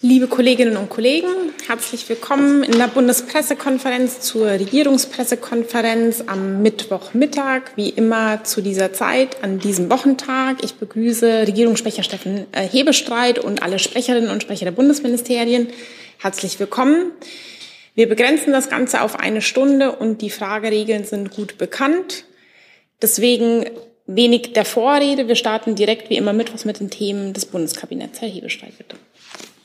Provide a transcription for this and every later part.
Liebe Kolleginnen und Kollegen, herzlich willkommen in der Bundespressekonferenz zur Regierungspressekonferenz am Mittwochmittag, wie immer zu dieser Zeit an diesem Wochentag. Ich begrüße Regierungssprecher Steffen äh, Hebestreit und alle Sprecherinnen und Sprecher der Bundesministerien. Herzlich willkommen. Wir begrenzen das Ganze auf eine Stunde und die Frageregeln sind gut bekannt. Deswegen wenig der Vorrede. Wir starten direkt wie immer mittwochs mit den Themen des Bundeskabinetts. Herr Hebestreit, bitte.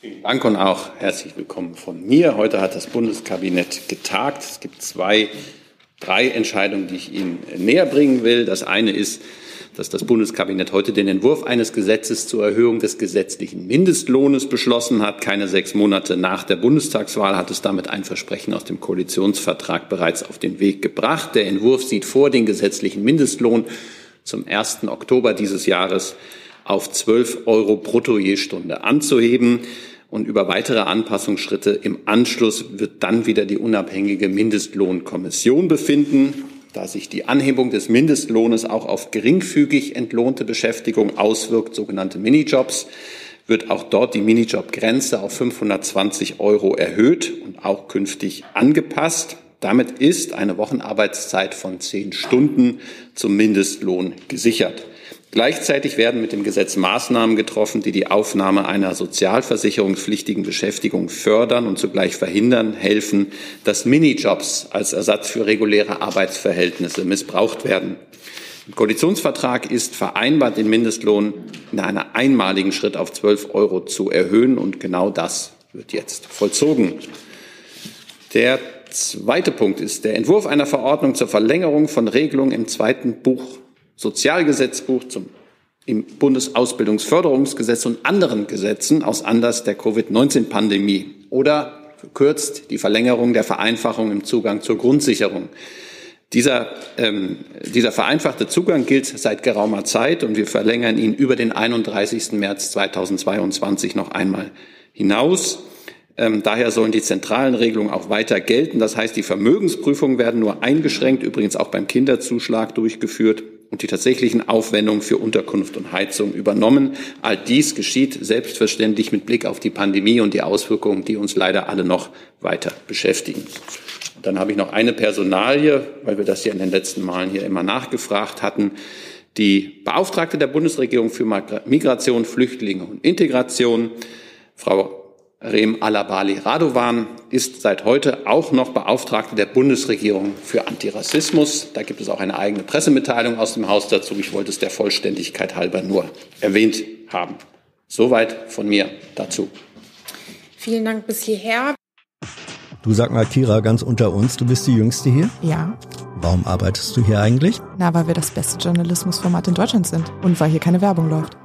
Vielen Dank und auch herzlich willkommen von mir. Heute hat das Bundeskabinett getagt. Es gibt zwei, drei Entscheidungen, die ich Ihnen näher bringen will. Das eine ist, dass das Bundeskabinett heute den Entwurf eines Gesetzes zur Erhöhung des gesetzlichen Mindestlohnes beschlossen hat. Keine sechs Monate nach der Bundestagswahl hat es damit ein Versprechen aus dem Koalitionsvertrag bereits auf den Weg gebracht. Der Entwurf sieht vor, den gesetzlichen Mindestlohn zum 1. Oktober dieses Jahres auf 12 Euro brutto je Stunde anzuheben. Und über weitere Anpassungsschritte im Anschluss wird dann wieder die unabhängige Mindestlohnkommission befinden. Da sich die Anhebung des Mindestlohnes auch auf geringfügig entlohnte Beschäftigung auswirkt, sogenannte Minijobs, wird auch dort die Minijobgrenze auf 520 Euro erhöht und auch künftig angepasst. Damit ist eine Wochenarbeitszeit von zehn Stunden zum Mindestlohn gesichert. Gleichzeitig werden mit dem Gesetz Maßnahmen getroffen, die die Aufnahme einer sozialversicherungspflichtigen Beschäftigung fördern und zugleich verhindern, helfen, dass Minijobs als Ersatz für reguläre Arbeitsverhältnisse missbraucht werden. Im Koalitionsvertrag ist vereinbart, den Mindestlohn in einem einmaligen Schritt auf 12 Euro zu erhöhen. Und genau das wird jetzt vollzogen. Der zweite Punkt ist der Entwurf einer Verordnung zur Verlängerung von Regelungen im zweiten Buch Sozialgesetzbuch zum im Bundesausbildungsförderungsgesetz und anderen Gesetzen aus Anlass der Covid-19-Pandemie oder verkürzt die Verlängerung der Vereinfachung im Zugang zur Grundsicherung. Dieser, ähm, dieser vereinfachte Zugang gilt seit geraumer Zeit und wir verlängern ihn über den 31. März 2022 noch einmal hinaus. Ähm, daher sollen die zentralen Regelungen auch weiter gelten. Das heißt, die Vermögensprüfungen werden nur eingeschränkt, übrigens auch beim Kinderzuschlag durchgeführt und die tatsächlichen Aufwendungen für Unterkunft und Heizung übernommen. All dies geschieht selbstverständlich mit Blick auf die Pandemie und die Auswirkungen, die uns leider alle noch weiter beschäftigen. Und dann habe ich noch eine Personalie, weil wir das ja in den letzten Malen hier immer nachgefragt hatten. Die Beauftragte der Bundesregierung für Migration, Flüchtlinge und Integration, Frau Rem Alabali Radovan ist seit heute auch noch Beauftragte der Bundesregierung für Antirassismus. Da gibt es auch eine eigene Pressemitteilung aus dem Haus dazu. Ich wollte es der Vollständigkeit halber nur erwähnt haben. Soweit von mir dazu. Vielen Dank bis hierher. Du sag mal, Kira, ganz unter uns, du bist die Jüngste hier? Ja. Warum arbeitest du hier eigentlich? Na, weil wir das beste Journalismusformat in Deutschland sind und weil hier keine Werbung läuft.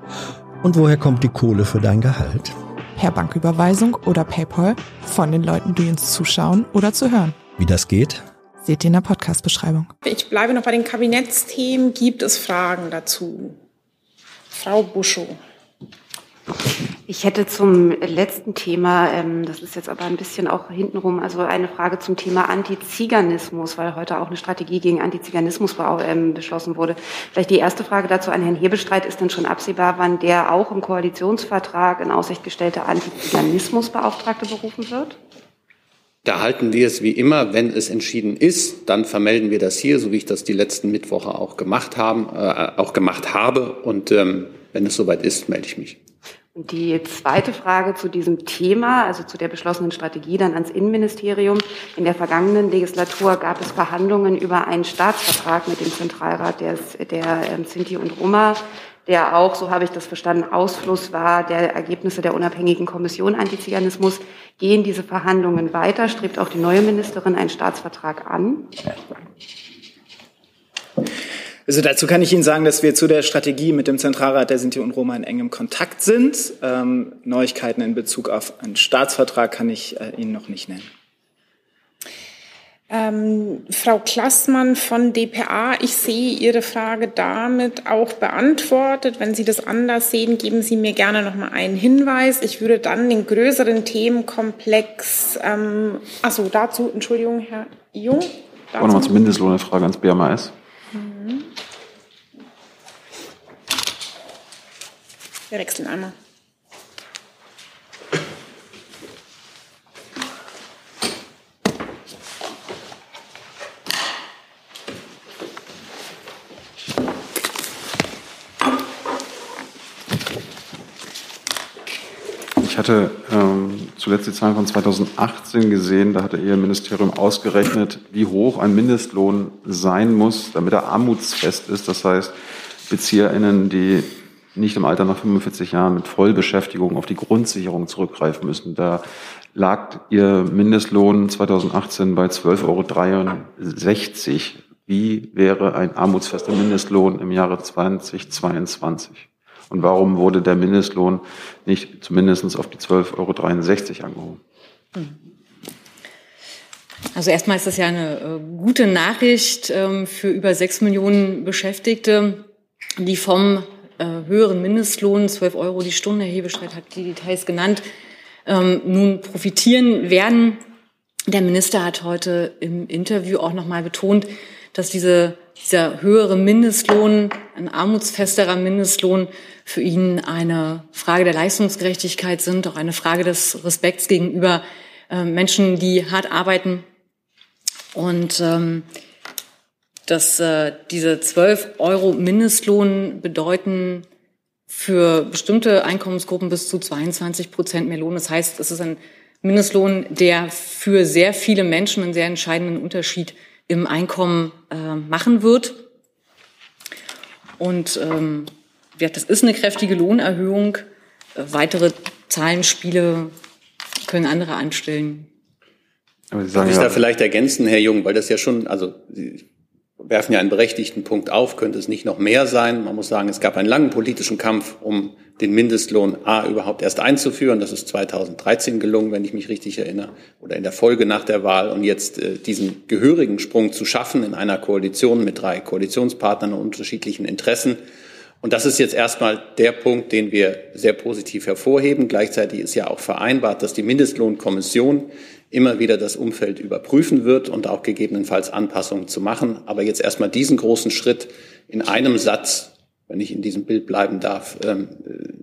Und woher kommt die Kohle für dein Gehalt? Per Banküberweisung oder PayPal von den Leuten, die uns zuschauen oder zu hören. Wie das geht? Seht ihr in der Podcast-Beschreibung. Ich bleibe noch bei den Kabinettsthemen. Gibt es Fragen dazu? Frau Buschow. Ich hätte zum letzten Thema, ähm, das ist jetzt aber ein bisschen auch hintenrum, also eine Frage zum Thema Antiziganismus, weil heute auch eine Strategie gegen Antiziganismus ähm, beschlossen wurde. Vielleicht die erste Frage dazu an Herrn Hebestreit. Ist denn schon absehbar, wann der auch im Koalitionsvertrag in Aussicht gestellte Antiziganismusbeauftragte berufen wird? Da halten wir es wie immer, wenn es entschieden ist, dann vermelden wir das hier, so wie ich das die letzten Mittwoche auch gemacht haben, äh, auch gemacht habe. Und ähm, wenn es soweit ist, melde ich mich. Die zweite Frage zu diesem Thema, also zu der beschlossenen Strategie dann ans Innenministerium. In der vergangenen Legislatur gab es Verhandlungen über einen Staatsvertrag mit dem Zentralrat der, der ähm, Sinti und Roma, der auch, so habe ich das verstanden, Ausfluss war der Ergebnisse der unabhängigen Kommission Antiziganismus. Gehen diese Verhandlungen weiter? Strebt auch die neue Ministerin einen Staatsvertrag an? Also dazu kann ich Ihnen sagen, dass wir zu der Strategie mit dem Zentralrat der Sinti und Roma in engem Kontakt sind. Ähm, Neuigkeiten in Bezug auf einen Staatsvertrag kann ich äh, Ihnen noch nicht nennen. Ähm, Frau Klassmann von dpa, ich sehe Ihre Frage damit auch beantwortet. Wenn Sie das anders sehen, geben Sie mir gerne noch mal einen Hinweis. Ich würde dann den größeren Themenkomplex, ähm, achso, dazu, Entschuldigung, Herr Jung. Dazu. Auch nochmal zum Mindestlohn eine Frage ans BMAS. Mhm. Wir wechseln einmal. Hatte ähm, zuletzt die Zahlen von 2018 gesehen. Da hatte Ihr Ministerium ausgerechnet, wie hoch ein Mindestlohn sein muss, damit er armutsfest ist. Das heißt, BezieherInnen, die nicht im Alter nach 45 Jahren mit Vollbeschäftigung auf die Grundsicherung zurückgreifen müssen. Da lag Ihr Mindestlohn 2018 bei 12,63 Euro. Wie wäre ein armutsfester Mindestlohn im Jahre 2022? Und warum wurde der Mindestlohn nicht zumindest auf die 12,63 Euro angehoben? Also erstmal ist das ja eine äh, gute Nachricht ähm, für über sechs Millionen Beschäftigte, die vom äh, höheren Mindestlohn, 12 Euro die Stunde, Herr Hebestreit hat die Details genannt, ähm, nun profitieren werden. Der Minister hat heute im Interview auch nochmal betont, dass diese, dieser höhere Mindestlohn, ein armutsfesterer Mindestlohn für ihn eine Frage der Leistungsgerechtigkeit sind, auch eine Frage des Respekts gegenüber äh, Menschen, die hart arbeiten. Und ähm, dass äh, diese 12 Euro Mindestlohn bedeuten für bestimmte Einkommensgruppen bis zu 22 Prozent mehr Lohn. Das heißt, es ist ein Mindestlohn, der für sehr viele Menschen einen sehr entscheidenden Unterschied im Einkommen äh, machen wird. Und ähm, ja, das ist eine kräftige Lohnerhöhung. Äh, weitere Zahlenspiele können andere anstellen. Aber Sie sagen Darf ich ja, da vielleicht ergänzen, Herr Jung, weil das ja schon, also Sie werfen ja einen berechtigten Punkt auf, könnte es nicht noch mehr sein? Man muss sagen, es gab einen langen politischen Kampf, um den Mindestlohn A überhaupt erst einzuführen. Das ist 2013 gelungen, wenn ich mich richtig erinnere, oder in der Folge nach der Wahl. Und jetzt äh, diesen gehörigen Sprung zu schaffen in einer Koalition mit drei Koalitionspartnern und unterschiedlichen Interessen. Und das ist jetzt erstmal der Punkt, den wir sehr positiv hervorheben. Gleichzeitig ist ja auch vereinbart, dass die Mindestlohnkommission immer wieder das Umfeld überprüfen wird und auch gegebenenfalls Anpassungen zu machen. Aber jetzt erstmal diesen großen Schritt in einem Satz, wenn ich in diesem Bild bleiben darf, ähm,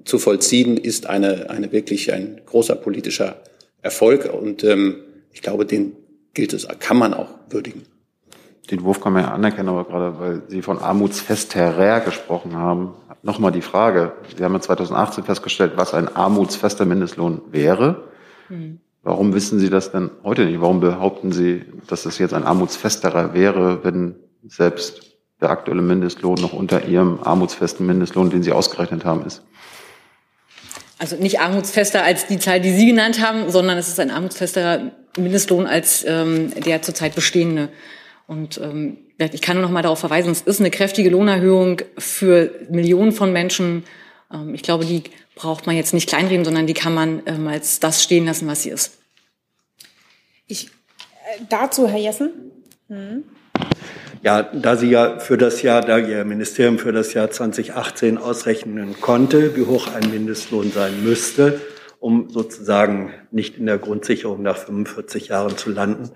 zu vollziehen, ist eine, eine wirklich ein großer politischer Erfolg. Und ähm, ich glaube, den gilt es, kann man auch würdigen. Den Wurf kann man ja anerkennen, aber gerade weil Sie von armutsfesterer gesprochen haben, nochmal die Frage. Sie haben ja 2018 festgestellt, was ein armutsfester Mindestlohn wäre. Mhm. Warum wissen Sie das denn heute nicht? Warum behaupten Sie, dass es jetzt ein armutsfesterer wäre, wenn selbst der aktuelle Mindestlohn noch unter Ihrem armutsfesten Mindestlohn, den Sie ausgerechnet haben, ist? Also nicht armutsfester als die Zahl, die Sie genannt haben, sondern es ist ein armutsfesterer Mindestlohn als ähm, der zurzeit bestehende. Und ähm, ich kann nur noch mal darauf verweisen, es ist eine kräftige Lohnerhöhung für Millionen von Menschen. Ähm, ich glaube, die braucht man jetzt nicht kleinreden, sondern die kann man ähm, als das stehen lassen, was sie ist. Ich, äh, dazu, Herr Jessen. Hm. Ja, da Sie ja für das Jahr, da Ihr Ministerium für das Jahr 2018 ausrechnen konnte, wie hoch ein Mindestlohn sein müsste, um sozusagen nicht in der Grundsicherung nach 45 Jahren zu landen,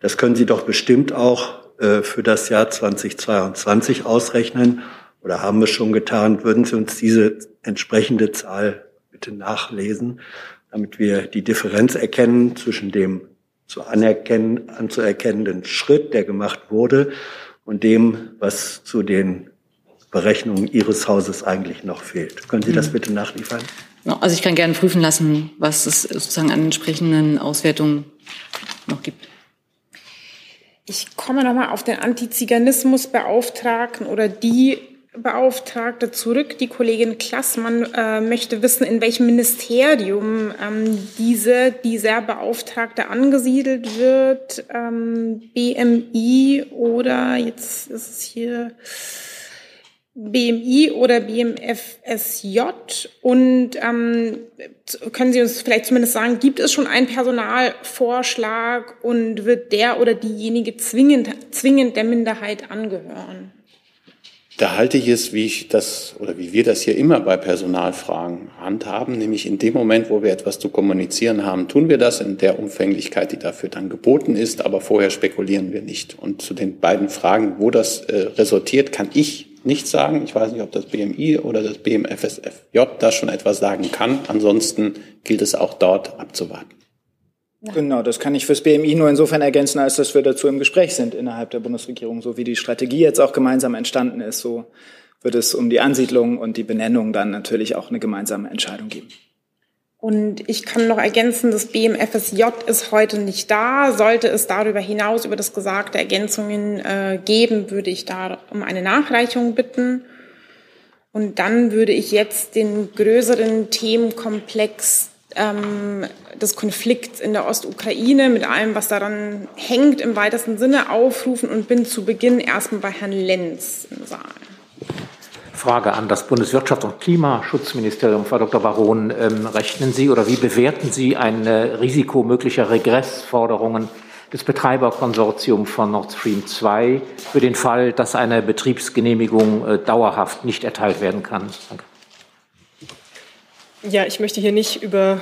das können Sie doch bestimmt auch äh, für das Jahr 2022 ausrechnen oder haben wir schon getan. Würden Sie uns diese entsprechende Zahl bitte nachlesen, damit wir die Differenz erkennen zwischen dem zu anerkennen, anzuerkennenden Schritt, der gemacht wurde, und dem, was zu den Berechnungen Ihres Hauses eigentlich noch fehlt. Können Sie das mhm. bitte nachliefern? Also ich kann gerne prüfen lassen, was es sozusagen an entsprechenden Auswertungen noch gibt. Ich komme nochmal auf den Antiziganismusbeauftragten oder die Beauftragte zurück. Die Kollegin Klassmann äh, möchte wissen, in welchem Ministerium ähm, diese, dieser Beauftragte angesiedelt wird. Ähm, BMI oder jetzt ist es hier BMI oder BMFSJ? Und ähm, können Sie uns vielleicht zumindest sagen, gibt es schon einen Personalvorschlag und wird der oder diejenige zwingend, zwingend der Minderheit angehören? Da halte ich es, wie ich das oder wie wir das hier immer bei Personalfragen handhaben, nämlich in dem Moment, wo wir etwas zu kommunizieren haben, tun wir das in der Umfänglichkeit, die dafür dann geboten ist, aber vorher spekulieren wir nicht. Und zu den beiden Fragen, wo das äh, resultiert, kann ich nicht sagen. Ich weiß nicht, ob das BMI oder das BMFSFJ da schon etwas sagen kann. Ansonsten gilt es auch dort abzuwarten. Genau, das kann ich fürs BMI nur insofern ergänzen, als dass wir dazu im Gespräch sind innerhalb der Bundesregierung. So wie die Strategie jetzt auch gemeinsam entstanden ist, so wird es um die Ansiedlung und die Benennung dann natürlich auch eine gemeinsame Entscheidung geben. Und ich kann noch ergänzen, das BMFSJ ist heute nicht da. Sollte es darüber hinaus über das Gesagte Ergänzungen äh, geben, würde ich da um eine Nachreichung bitten. Und dann würde ich jetzt den größeren Themenkomplex ähm, des Konflikts in der Ostukraine mit allem, was daran hängt, im weitesten Sinne aufrufen und bin zu Beginn erstmal bei Herrn Lenz im Saal. Frage an das Bundeswirtschafts- und Klimaschutzministerium, Frau Dr. Baron. Ähm, rechnen Sie oder wie bewerten Sie ein äh, Risiko möglicher Regressforderungen des Betreiberkonsortiums von Nord Stream 2 für den Fall, dass eine Betriebsgenehmigung äh, dauerhaft nicht erteilt werden kann? Danke. Ja, ich möchte hier nicht über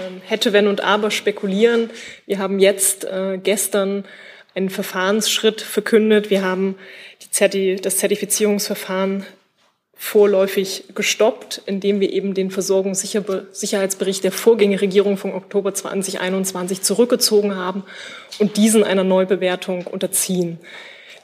ähm, hätte, wenn und aber spekulieren. Wir haben jetzt äh, gestern einen Verfahrensschritt verkündet. Wir haben Zerti das Zertifizierungsverfahren vorläufig gestoppt, indem wir eben den Versorgungssicherheitsbericht der Vorgängerregierung von Oktober 2021 zurückgezogen haben und diesen einer Neubewertung unterziehen.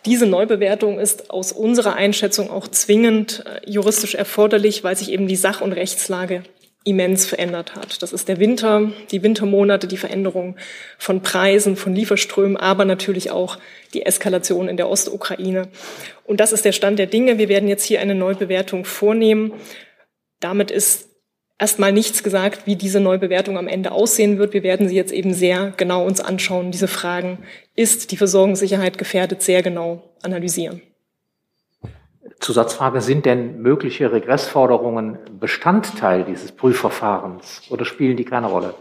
Diese Neubewertung ist aus unserer Einschätzung auch zwingend äh, juristisch erforderlich, weil sich eben die Sach- und Rechtslage immens verändert hat. Das ist der Winter, die Wintermonate, die Veränderung von Preisen, von Lieferströmen, aber natürlich auch die Eskalation in der Ostukraine. Und das ist der Stand der Dinge. Wir werden jetzt hier eine Neubewertung vornehmen. Damit ist erstmal nichts gesagt, wie diese Neubewertung am Ende aussehen wird. Wir werden sie jetzt eben sehr genau uns anschauen, diese Fragen, ist die Versorgungssicherheit gefährdet, sehr genau analysieren. Zusatzfrage, sind denn mögliche Regressforderungen Bestandteil dieses Prüfverfahrens oder spielen die keine Rolle?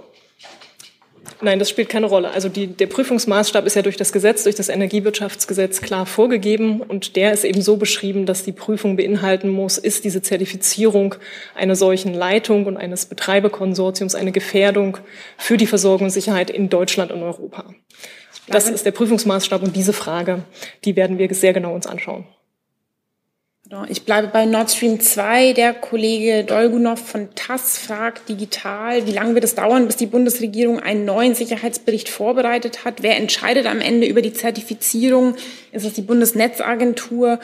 Nein, das spielt keine Rolle. Also die, der Prüfungsmaßstab ist ja durch das Gesetz, durch das Energiewirtschaftsgesetz klar vorgegeben und der ist eben so beschrieben, dass die Prüfung beinhalten muss, ist diese Zertifizierung einer solchen Leitung und eines Betreiberkonsortiums eine Gefährdung für die Versorgungssicherheit in Deutschland und Europa. Das ist der Prüfungsmaßstab und diese Frage, die werden wir sehr genau uns anschauen. Ich bleibe bei Nord Stream 2. Der Kollege Dolgunov von TASS fragt digital, wie lange wird es dauern, bis die Bundesregierung einen neuen Sicherheitsbericht vorbereitet hat? Wer entscheidet am Ende über die Zertifizierung? Ist es die Bundesnetzagentur?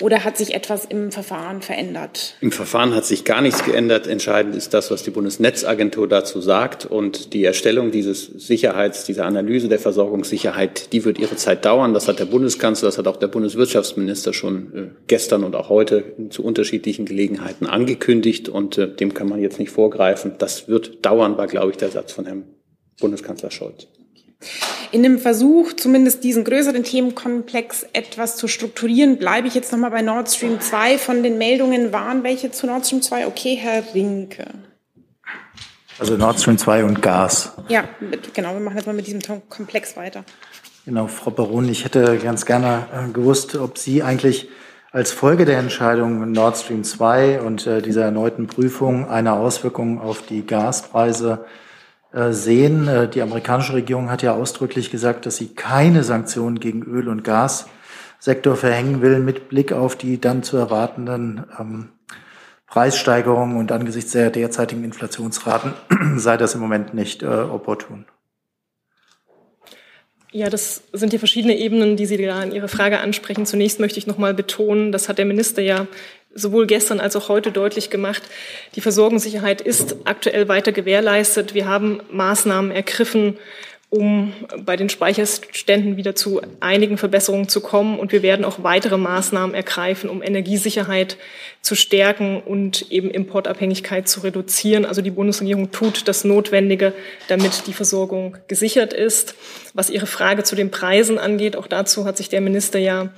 Oder hat sich etwas im Verfahren verändert? Im Verfahren hat sich gar nichts geändert. Entscheidend ist das, was die Bundesnetzagentur dazu sagt. Und die Erstellung dieses Sicherheits, dieser Analyse der Versorgungssicherheit, die wird ihre Zeit dauern. Das hat der Bundeskanzler, das hat auch der Bundeswirtschaftsminister schon äh, gestern und auch heute zu unterschiedlichen Gelegenheiten angekündigt. Und äh, dem kann man jetzt nicht vorgreifen. Das wird dauern, war, glaube ich, der Satz von Herrn Bundeskanzler Scholz. In dem Versuch, zumindest diesen größeren Themenkomplex etwas zu strukturieren, bleibe ich jetzt nochmal bei Nord Stream 2. Von den Meldungen waren welche zu Nord Stream 2? Okay, Herr Rinke. Also Nord Stream 2 und Gas. Ja, genau. Wir machen jetzt mal mit diesem Komplex weiter. Genau, Frau Baron, ich hätte ganz gerne äh, gewusst, ob Sie eigentlich als Folge der Entscheidung Nord Stream 2 und äh, dieser erneuten Prüfung eine Auswirkung auf die Gaspreise sehen. Äh, die amerikanische Regierung hat ja ausdrücklich gesagt, dass sie keine Sanktionen gegen Öl- und Gassektor verhängen will, mit Blick auf die dann zu erwartenden ähm, Preissteigerungen und angesichts der derzeitigen Inflationsraten sei das im Moment nicht äh, opportun. Ja, das sind die verschiedene Ebenen, die Sie da in Ihrer Frage ansprechen. Zunächst möchte ich noch mal betonen, das hat der Minister ja sowohl gestern als auch heute deutlich gemacht, die Versorgungssicherheit ist aktuell weiter gewährleistet. Wir haben Maßnahmen ergriffen, um bei den Speicherständen wieder zu einigen Verbesserungen zu kommen. Und wir werden auch weitere Maßnahmen ergreifen, um Energiesicherheit zu stärken und eben Importabhängigkeit zu reduzieren. Also die Bundesregierung tut das Notwendige, damit die Versorgung gesichert ist. Was Ihre Frage zu den Preisen angeht, auch dazu hat sich der Minister ja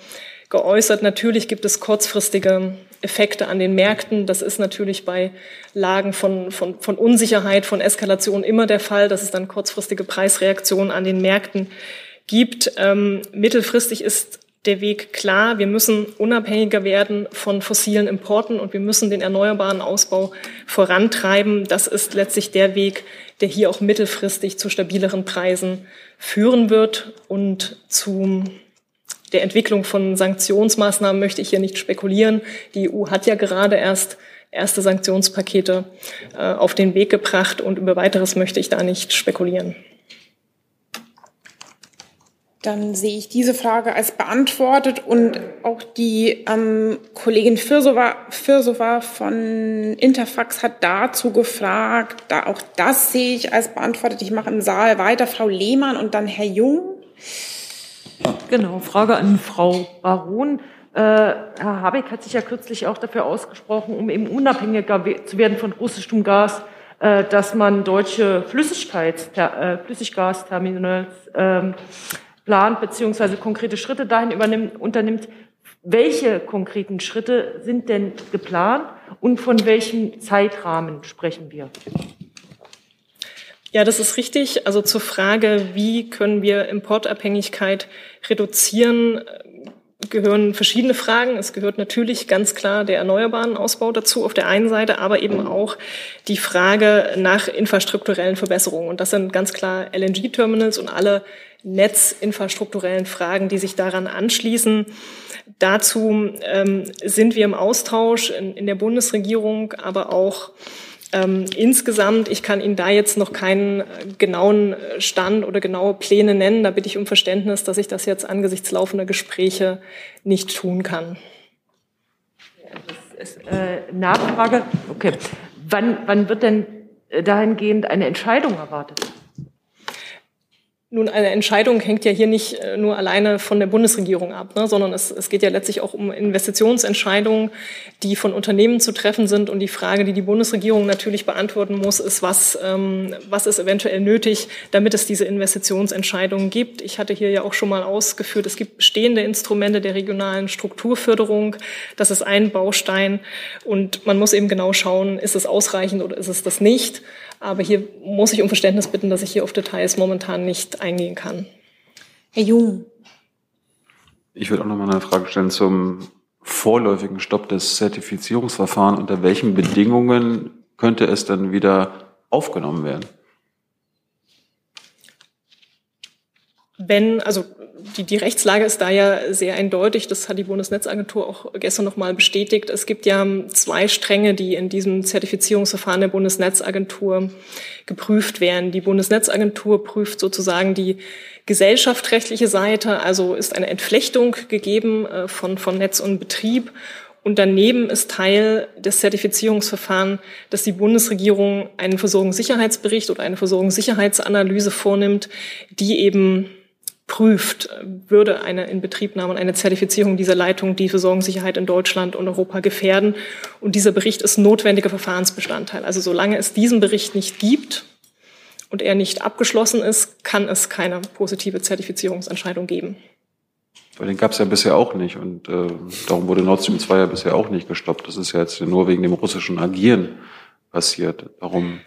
geäußert. Natürlich gibt es kurzfristige Effekte an den Märkten. Das ist natürlich bei Lagen von, von, von Unsicherheit, von Eskalation immer der Fall, dass es dann kurzfristige Preisreaktionen an den Märkten gibt. Ähm, mittelfristig ist der Weg klar. Wir müssen unabhängiger werden von fossilen Importen und wir müssen den erneuerbaren Ausbau vorantreiben. Das ist letztlich der Weg, der hier auch mittelfristig zu stabileren Preisen führen wird und zum der Entwicklung von Sanktionsmaßnahmen möchte ich hier nicht spekulieren. Die EU hat ja gerade erst erste Sanktionspakete äh, auf den Weg gebracht und über weiteres möchte ich da nicht spekulieren. Dann sehe ich diese Frage als beantwortet und auch die ähm, Kollegin Firsova, Firsova von Interfax hat dazu gefragt. Da auch das sehe ich als beantwortet. Ich mache im Saal weiter. Frau Lehmann und dann Herr Jung. Genau, Frage an Frau Baron. Äh, Herr Habeck hat sich ja kürzlich auch dafür ausgesprochen, um eben unabhängiger zu werden von russischem Gas, äh, dass man deutsche Flüssigkeits, äh, Flüssiggasterminals ähm, plant beziehungsweise konkrete Schritte dahin übernimmt, unternimmt. Welche konkreten Schritte sind denn geplant und von welchem Zeitrahmen sprechen wir? Ja, das ist richtig. Also zur Frage, wie können wir Importabhängigkeit reduzieren, gehören verschiedene Fragen. Es gehört natürlich ganz klar der erneuerbaren Ausbau dazu auf der einen Seite, aber eben auch die Frage nach infrastrukturellen Verbesserungen. Und das sind ganz klar LNG-Terminals und alle netzinfrastrukturellen Fragen, die sich daran anschließen. Dazu ähm, sind wir im Austausch in, in der Bundesregierung, aber auch ähm, insgesamt, ich kann Ihnen da jetzt noch keinen genauen Stand oder genaue Pläne nennen. Da bitte ich um Verständnis, dass ich das jetzt angesichts laufender Gespräche nicht tun kann. Äh, Nachfrage. Okay. Wann, wann wird denn dahingehend eine Entscheidung erwartet? Nun, eine Entscheidung hängt ja hier nicht äh, nur alleine von der Bundesregierung ab, ne, sondern es, es geht ja letztlich auch um Investitionsentscheidungen, die von Unternehmen zu treffen sind. Und die Frage, die die Bundesregierung natürlich beantworten muss, ist, was, ähm, was ist eventuell nötig, damit es diese Investitionsentscheidungen gibt. Ich hatte hier ja auch schon mal ausgeführt, es gibt bestehende Instrumente der regionalen Strukturförderung. Das ist ein Baustein. Und man muss eben genau schauen, ist es ausreichend oder ist es das nicht. Aber hier muss ich um Verständnis bitten, dass ich hier auf Details momentan nicht eingehen kann. Herr Jung. Ich würde auch noch mal eine Frage stellen zum vorläufigen Stopp des Zertifizierungsverfahrens. Unter welchen Bedingungen könnte es dann wieder aufgenommen werden? Wenn, also die, die Rechtslage ist da ja sehr eindeutig. Das hat die Bundesnetzagentur auch gestern nochmal bestätigt. Es gibt ja zwei Stränge, die in diesem Zertifizierungsverfahren der Bundesnetzagentur geprüft werden. Die Bundesnetzagentur prüft sozusagen die gesellschaftsrechtliche Seite, also ist eine Entflechtung gegeben äh, von, von Netz und Betrieb. Und daneben ist Teil des Zertifizierungsverfahrens, dass die Bundesregierung einen Versorgungssicherheitsbericht oder eine Versorgungssicherheitsanalyse vornimmt, die eben prüft, würde eine Inbetriebnahme und eine Zertifizierung dieser Leitung die Versorgungssicherheit in Deutschland und Europa gefährden. Und dieser Bericht ist notwendiger Verfahrensbestandteil. Also solange es diesen Bericht nicht gibt und er nicht abgeschlossen ist, kann es keine positive Zertifizierungsentscheidung geben. Weil den gab es ja bisher auch nicht und äh, darum wurde Nord Stream 2 ja bisher auch nicht gestoppt. Das ist ja jetzt nur wegen dem russischen Agieren passiert. Darum,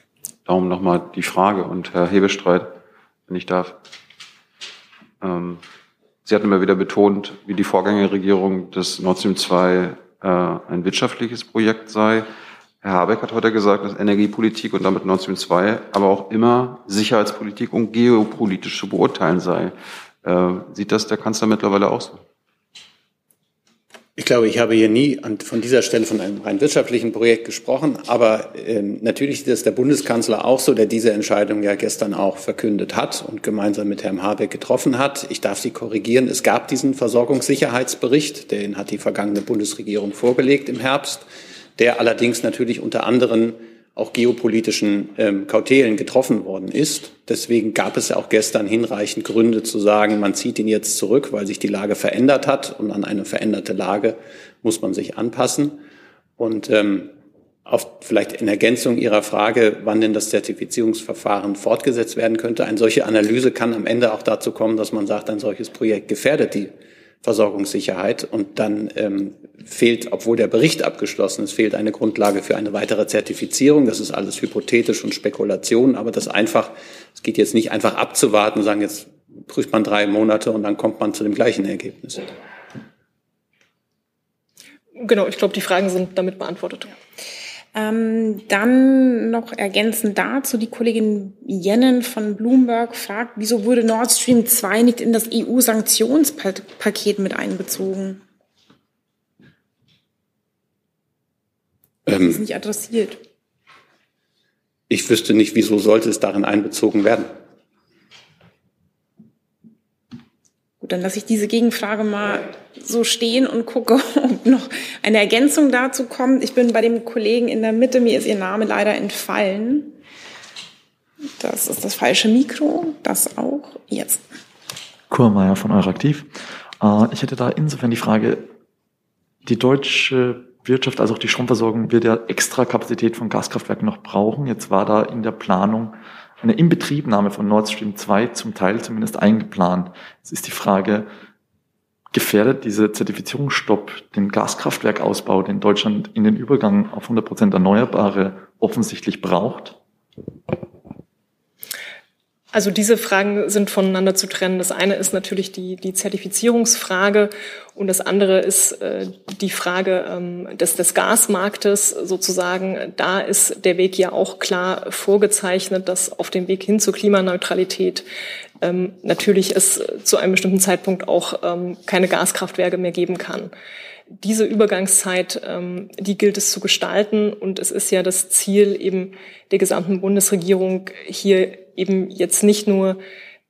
darum nochmal die Frage. Und Herr Hebestreit, wenn ich darf. Ähm, Sie hatten immer wieder betont, wie die Vorgängerregierung des Nord Stream 2 äh, ein wirtschaftliches Projekt sei. Herr Habeck hat heute gesagt, dass Energiepolitik und damit Nord Stream 2 aber auch immer Sicherheitspolitik und geopolitisch zu beurteilen sei. Äh, sieht das der Kanzler mittlerweile auch so? Ich glaube, ich habe hier nie von dieser Stelle von einem rein wirtschaftlichen Projekt gesprochen, aber ähm, natürlich ist es der Bundeskanzler auch so, der diese Entscheidung ja gestern auch verkündet hat und gemeinsam mit Herrn Habeck getroffen hat. Ich darf Sie korrigieren, es gab diesen Versorgungssicherheitsbericht, den hat die vergangene Bundesregierung vorgelegt im Herbst, der allerdings natürlich unter anderem auch geopolitischen ähm, Kautelen getroffen worden ist. Deswegen gab es ja auch gestern hinreichend Gründe zu sagen, man zieht ihn jetzt zurück, weil sich die Lage verändert hat und an eine veränderte Lage muss man sich anpassen. Und ähm, auf vielleicht in Ergänzung Ihrer Frage, wann denn das Zertifizierungsverfahren fortgesetzt werden könnte. Eine solche Analyse kann am Ende auch dazu kommen, dass man sagt, ein solches Projekt gefährdet die Versorgungssicherheit. Und dann ähm, fehlt, obwohl der Bericht abgeschlossen ist, fehlt eine Grundlage für eine weitere Zertifizierung. Das ist alles hypothetisch und Spekulation, aber das einfach, es geht jetzt nicht einfach abzuwarten und sagen, jetzt prüft man drei Monate und dann kommt man zu dem gleichen Ergebnis. Genau, ich glaube, die Fragen sind damit beantwortet. Ähm, dann noch ergänzend dazu, die Kollegin Jennen von Bloomberg fragt, wieso wurde Nord Stream 2 nicht in das EU-Sanktionspaket mit einbezogen? Ähm, das ist nicht adressiert. Ich wüsste nicht, wieso sollte es darin einbezogen werden. Dann lasse ich diese Gegenfrage mal so stehen und gucke, ob noch eine Ergänzung dazu kommt. Ich bin bei dem Kollegen in der Mitte, mir ist Ihr Name leider entfallen. Das ist das falsche Mikro, das auch. Jetzt. Kurmeier von Euraktiv. Äh, ich hätte da insofern die Frage, die deutsche Wirtschaft, also auch die Stromversorgung, wird ja extra Kapazität von Gaskraftwerken noch brauchen. Jetzt war da in der Planung eine Inbetriebnahme von Nord Stream 2 zum Teil zumindest eingeplant. Jetzt ist die Frage, gefährdet dieser Zertifizierungsstopp den Gaskraftwerkausbau, den Deutschland in den Übergang auf 100 Prozent Erneuerbare offensichtlich braucht? Also diese Fragen sind voneinander zu trennen. Das eine ist natürlich die, die Zertifizierungsfrage und das andere ist äh, die Frage ähm, des, des Gasmarktes sozusagen. Da ist der Weg ja auch klar vorgezeichnet, dass auf dem Weg hin zur Klimaneutralität ähm, natürlich es zu einem bestimmten Zeitpunkt auch ähm, keine Gaskraftwerke mehr geben kann diese Übergangszeit, ähm, die gilt es zu gestalten. Und es ist ja das Ziel eben der gesamten Bundesregierung, hier eben jetzt nicht nur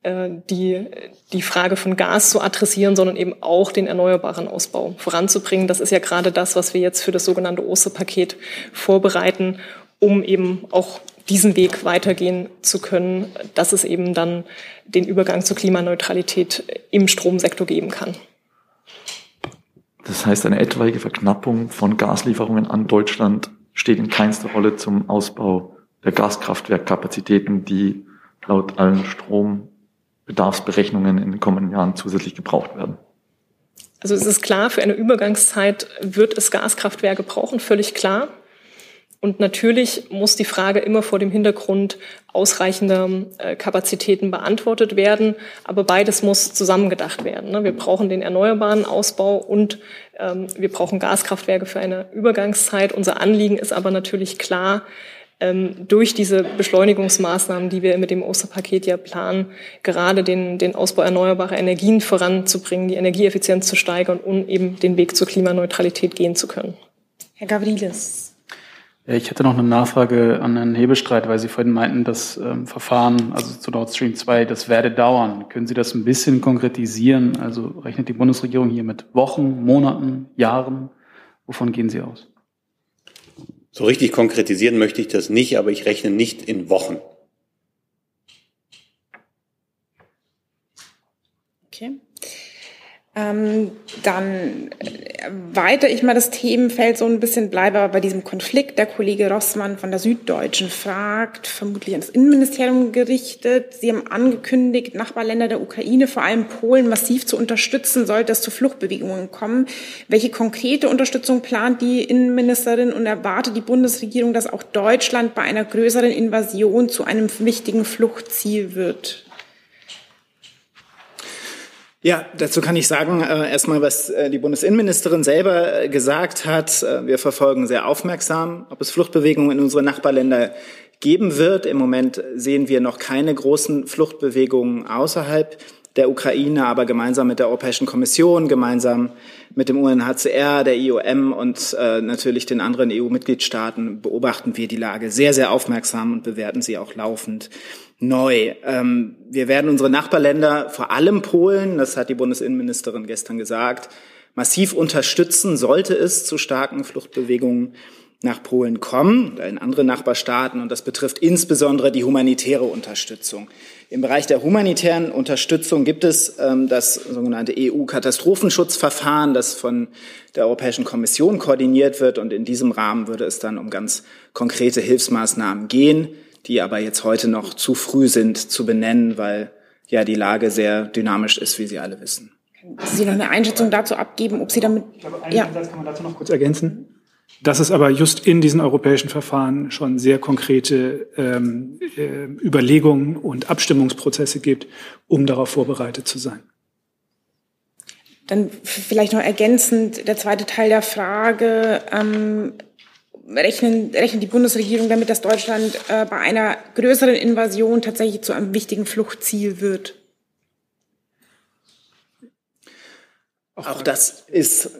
äh, die, die Frage von Gas zu adressieren, sondern eben auch den erneuerbaren Ausbau voranzubringen. Das ist ja gerade das, was wir jetzt für das sogenannte Osterpaket vorbereiten, um eben auch diesen Weg weitergehen zu können, dass es eben dann den Übergang zur Klimaneutralität im Stromsektor geben kann. Das heißt, eine etwaige Verknappung von Gaslieferungen an Deutschland steht in keinster Rolle zum Ausbau der Gaskraftwerkkapazitäten, die laut allen Strombedarfsberechnungen in den kommenden Jahren zusätzlich gebraucht werden. Also es ist klar, für eine Übergangszeit wird es Gaskraftwerke brauchen, völlig klar. Und natürlich muss die Frage immer vor dem Hintergrund ausreichender äh, Kapazitäten beantwortet werden. Aber beides muss zusammengedacht werden. Ne? Wir brauchen den erneuerbaren Ausbau und ähm, wir brauchen Gaskraftwerke für eine Übergangszeit. Unser Anliegen ist aber natürlich klar, durch diese Beschleunigungsmaßnahmen, die wir mit dem Osterpaket ja planen, gerade den, den Ausbau erneuerbarer Energien voranzubringen, die Energieeffizienz zu steigern und eben den Weg zur Klimaneutralität gehen zu können. Herr Gavrilis. Ich hätte noch eine Nachfrage an Herrn Hebestreit, weil Sie vorhin meinten, das ähm, Verfahren, also zu Nord Stream 2, das werde dauern. Können Sie das ein bisschen konkretisieren? Also rechnet die Bundesregierung hier mit Wochen, Monaten, Jahren? Wovon gehen Sie aus? So richtig konkretisieren möchte ich das nicht, aber ich rechne nicht in Wochen. Okay. Ähm, dann äh, weiter ich mal das Themenfeld so ein bisschen, bleibe aber bei diesem Konflikt. Der Kollege Rossmann von der Süddeutschen fragt, vermutlich ans Innenministerium gerichtet. Sie haben angekündigt, Nachbarländer der Ukraine, vor allem Polen, massiv zu unterstützen, sollte es zu Fluchtbewegungen kommen. Welche konkrete Unterstützung plant die Innenministerin und erwartet die Bundesregierung, dass auch Deutschland bei einer größeren Invasion zu einem wichtigen Fluchtziel wird? Ja, dazu kann ich sagen, äh, erstmal, was äh, die Bundesinnenministerin selber äh, gesagt hat. Äh, wir verfolgen sehr aufmerksam, ob es Fluchtbewegungen in unsere Nachbarländer geben wird. Im Moment sehen wir noch keine großen Fluchtbewegungen außerhalb der Ukraine, aber gemeinsam mit der Europäischen Kommission, gemeinsam mit dem UNHCR, der IOM und äh, natürlich den anderen EU-Mitgliedstaaten beobachten wir die Lage sehr, sehr aufmerksam und bewerten sie auch laufend neu. Ähm, wir werden unsere Nachbarländer, vor allem Polen, das hat die Bundesinnenministerin gestern gesagt, massiv unterstützen, sollte es zu starken Fluchtbewegungen nach Polen kommen oder in andere Nachbarstaaten. Und das betrifft insbesondere die humanitäre Unterstützung. Im Bereich der humanitären Unterstützung gibt es ähm, das sogenannte EU-Katastrophenschutzverfahren, das von der Europäischen Kommission koordiniert wird. Und in diesem Rahmen würde es dann um ganz konkrete Hilfsmaßnahmen gehen die aber jetzt heute noch zu früh sind zu benennen, weil ja die Lage sehr dynamisch ist, wie Sie alle wissen. Können Sie noch eine Einschätzung dazu abgeben, ob Sie damit... Ich glaube, einen ja. Satz kann man dazu noch kurz ergänzen. Dass es aber just in diesen europäischen Verfahren schon sehr konkrete ähm, äh, Überlegungen und Abstimmungsprozesse gibt, um darauf vorbereitet zu sein. Dann vielleicht noch ergänzend der zweite Teil der Frage. Ähm, rechnen, rechnet die Bundesregierung damit, dass Deutschland äh, bei einer größeren Invasion tatsächlich zu einem wichtigen Fluchtziel wird? Auch das ist,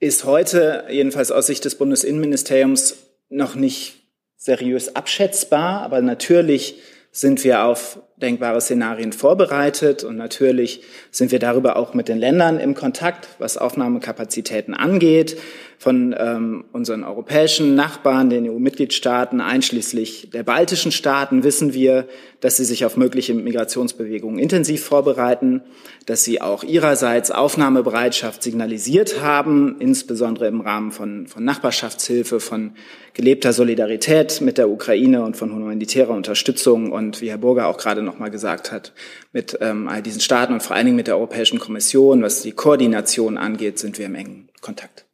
ist heute, jedenfalls aus Sicht des Bundesinnenministeriums, noch nicht seriös abschätzbar. Aber natürlich sind wir auf denkbare Szenarien vorbereitet. Und natürlich sind wir darüber auch mit den Ländern im Kontakt, was Aufnahmekapazitäten angeht von ähm, unseren europäischen Nachbarn, den EU-Mitgliedstaaten, einschließlich der baltischen Staaten, wissen wir, dass sie sich auf mögliche Migrationsbewegungen intensiv vorbereiten, dass sie auch ihrerseits Aufnahmebereitschaft signalisiert haben, insbesondere im Rahmen von, von Nachbarschaftshilfe, von gelebter Solidarität mit der Ukraine und von humanitärer Unterstützung. Und wie Herr Burger auch gerade noch mal gesagt hat, mit ähm, all diesen Staaten und vor allen Dingen mit der Europäischen Kommission, was die Koordination angeht, sind wir im engen Kontakt.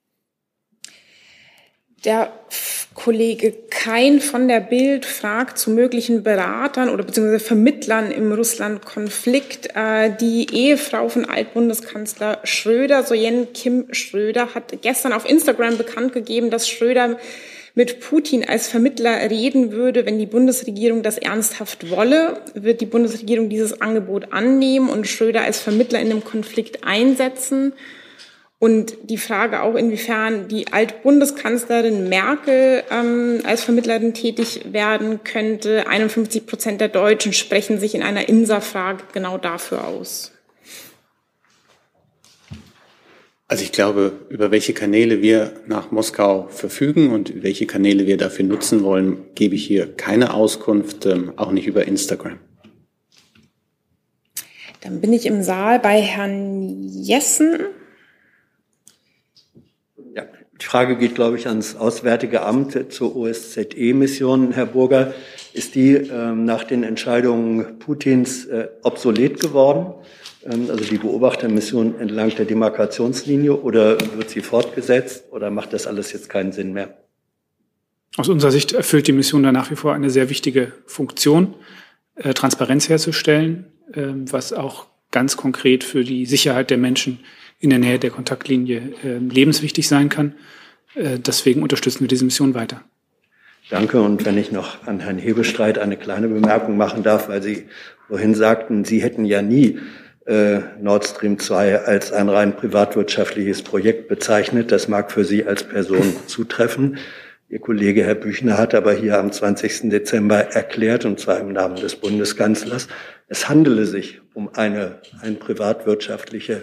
Der Kollege Kein von der Bild fragt zu möglichen Beratern oder beziehungsweise Vermittlern im Russland-Konflikt. Äh, die Ehefrau von Altbundeskanzler Schröder, Sojen Kim Schröder, hat gestern auf Instagram bekannt gegeben, dass Schröder mit Putin als Vermittler reden würde, wenn die Bundesregierung das ernsthaft wolle, wird die Bundesregierung dieses Angebot annehmen und Schröder als Vermittler in dem Konflikt einsetzen. Und die Frage auch, inwiefern die Altbundeskanzlerin Merkel ähm, als Vermittlerin tätig werden könnte. 51 Prozent der Deutschen sprechen sich in einer INSA-Frage genau dafür aus. Also ich glaube, über welche Kanäle wir nach Moskau verfügen und welche Kanäle wir dafür nutzen wollen, gebe ich hier keine Auskunft, ähm, auch nicht über Instagram. Dann bin ich im Saal bei Herrn Jessen. Die Frage geht, glaube ich, ans Auswärtige Amt zur OSZE-Mission. Herr Burger, ist die ähm, nach den Entscheidungen Putins äh, obsolet geworden? Ähm, also die Beobachtermission entlang der Demarkationslinie oder wird sie fortgesetzt oder macht das alles jetzt keinen Sinn mehr? Aus unserer Sicht erfüllt die Mission da nach wie vor eine sehr wichtige Funktion, äh, Transparenz herzustellen, äh, was auch ganz konkret für die Sicherheit der Menschen in der Nähe der Kontaktlinie äh, lebenswichtig sein kann. Äh, deswegen unterstützen wir diese Mission weiter. Danke. Und wenn ich noch an Herrn Hebestreit eine kleine Bemerkung machen darf, weil Sie vorhin sagten, Sie hätten ja nie äh, Nord Stream 2 als ein rein privatwirtschaftliches Projekt bezeichnet. Das mag für Sie als Person zutreffen. Ihr Kollege Herr Büchner hat aber hier am 20. Dezember erklärt, und zwar im Namen des Bundeskanzlers, es handele sich um eine, ein privatwirtschaftliche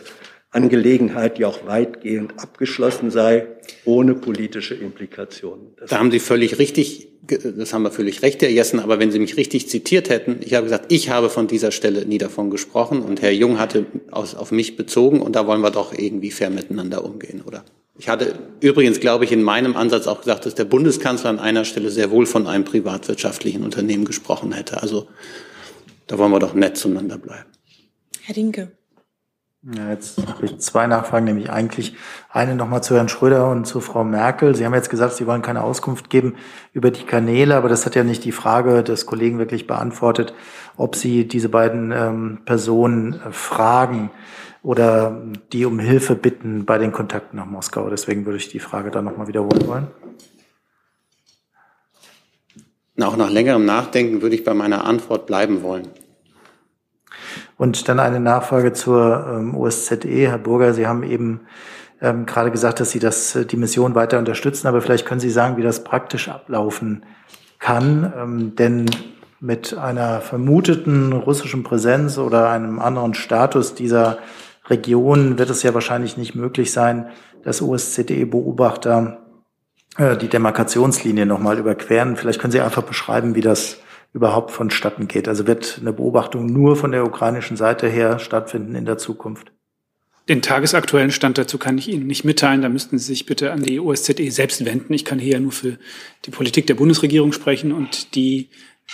Angelegenheit, die auch weitgehend abgeschlossen sei, ohne politische Implikationen. Das da haben Sie völlig richtig, das haben wir völlig recht, Herr Jessen, aber wenn Sie mich richtig zitiert hätten, ich habe gesagt, ich habe von dieser Stelle nie davon gesprochen und Herr Jung hatte aus, auf mich bezogen und da wollen wir doch irgendwie fair miteinander umgehen, oder? Ich hatte übrigens, glaube ich, in meinem Ansatz auch gesagt, dass der Bundeskanzler an einer Stelle sehr wohl von einem privatwirtschaftlichen Unternehmen gesprochen hätte. Also da wollen wir doch nett zueinander bleiben. Herr Dinke. Ja, jetzt habe ich zwei Nachfragen, nämlich eigentlich eine nochmal zu Herrn Schröder und zu Frau Merkel. Sie haben jetzt gesagt, Sie wollen keine Auskunft geben über die Kanäle, aber das hat ja nicht die Frage des Kollegen wirklich beantwortet, ob Sie diese beiden ähm, Personen äh, fragen oder die um Hilfe bitten bei den Kontakten nach Moskau. Deswegen würde ich die Frage dann nochmal wiederholen wollen. Auch nach längerem Nachdenken würde ich bei meiner Antwort bleiben wollen. Und dann eine Nachfrage zur ähm, OSZE. Herr Burger, Sie haben eben ähm, gerade gesagt, dass Sie das, äh, die Mission weiter unterstützen, aber vielleicht können Sie sagen, wie das praktisch ablaufen kann. Ähm, denn mit einer vermuteten russischen Präsenz oder einem anderen Status dieser Region wird es ja wahrscheinlich nicht möglich sein, dass OSZE-Beobachter äh, die Demarkationslinie nochmal überqueren. Vielleicht können Sie einfach beschreiben, wie das überhaupt vonstatten geht. Also wird eine Beobachtung nur von der ukrainischen Seite her stattfinden in der Zukunft? Den tagesaktuellen Stand dazu kann ich Ihnen nicht mitteilen. Da müssten Sie sich bitte an die OSZE selbst wenden. Ich kann hier ja nur für die Politik der Bundesregierung sprechen und die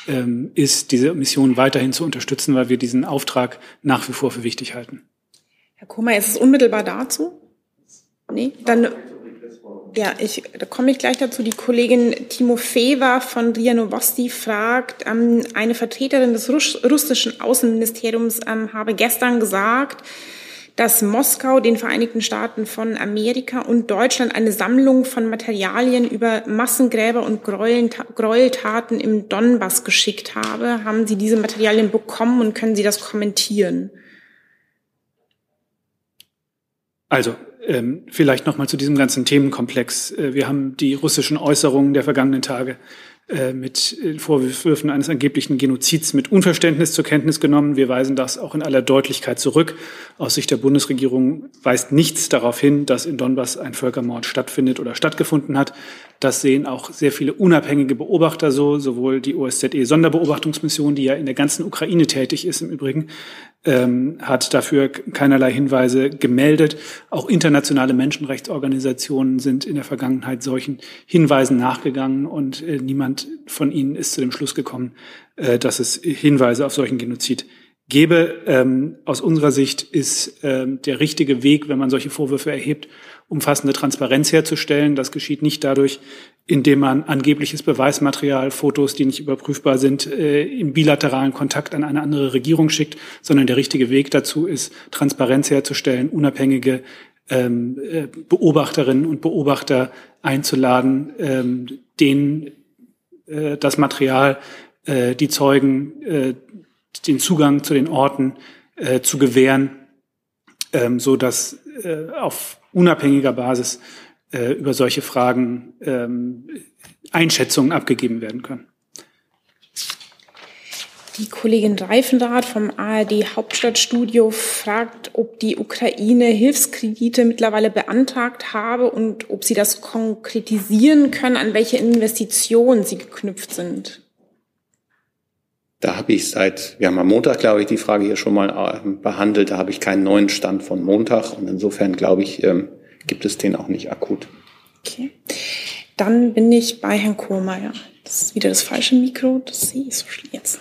ähm, ist, diese Mission weiterhin zu unterstützen, weil wir diesen Auftrag nach wie vor für wichtig halten. Herr Kummer, ist es unmittelbar dazu? Nee, dann ja, ich, da komme ich gleich dazu. Die Kollegin Timofeva von RIA Novosti fragt, ähm, eine Vertreterin des Russ russischen Außenministeriums ähm, habe gestern gesagt, dass Moskau den Vereinigten Staaten von Amerika und Deutschland eine Sammlung von Materialien über Massengräber und Gräueltaten im Donbass geschickt habe. Haben Sie diese Materialien bekommen und können Sie das kommentieren? Also, ähm, vielleicht noch mal zu diesem ganzen Themenkomplex. Äh, wir haben die russischen Äußerungen der vergangenen Tage äh, mit Vorwürfen eines angeblichen Genozids mit Unverständnis zur Kenntnis genommen. Wir weisen das auch in aller Deutlichkeit zurück. Aus Sicht der Bundesregierung weist nichts darauf hin, dass in Donbass ein Völkermord stattfindet oder stattgefunden hat. Das sehen auch sehr viele unabhängige Beobachter so, sowohl die OSZE-Sonderbeobachtungsmission, die ja in der ganzen Ukraine tätig ist im Übrigen, ähm, hat dafür keinerlei Hinweise gemeldet. Auch internationale Menschenrechtsorganisationen sind in der Vergangenheit solchen Hinweisen nachgegangen und äh, niemand von ihnen ist zu dem Schluss gekommen, äh, dass es Hinweise auf solchen Genozid gäbe. Ähm, aus unserer Sicht ist ähm, der richtige Weg, wenn man solche Vorwürfe erhebt, umfassende Transparenz herzustellen. Das geschieht nicht dadurch, indem man angebliches Beweismaterial, Fotos, die nicht überprüfbar sind, äh, im bilateralen Kontakt an eine andere Regierung schickt, sondern der richtige Weg dazu ist, Transparenz herzustellen, unabhängige ähm, äh, Beobachterinnen und Beobachter einzuladen, ähm, denen äh, das Material, äh, die Zeugen, äh, den Zugang zu den Orten äh, zu gewähren, ähm, so dass äh, auf unabhängiger Basis äh, über solche Fragen ähm, Einschätzungen abgegeben werden können. Die Kollegin Reifenrath vom ARD Hauptstadtstudio fragt, ob die Ukraine Hilfskredite mittlerweile beantragt habe und ob Sie das konkretisieren können, an welche Investitionen sie geknüpft sind. Da habe ich seit, wir haben am Montag, glaube ich, die Frage hier schon mal äh, behandelt. Da habe ich keinen neuen Stand von Montag. Und insofern, glaube ich, ähm, gibt es den auch nicht akut. Okay. Dann bin ich bei Herrn Kohlmeier. Das ist wieder das falsche Mikro. Das sehe ich so jetzt.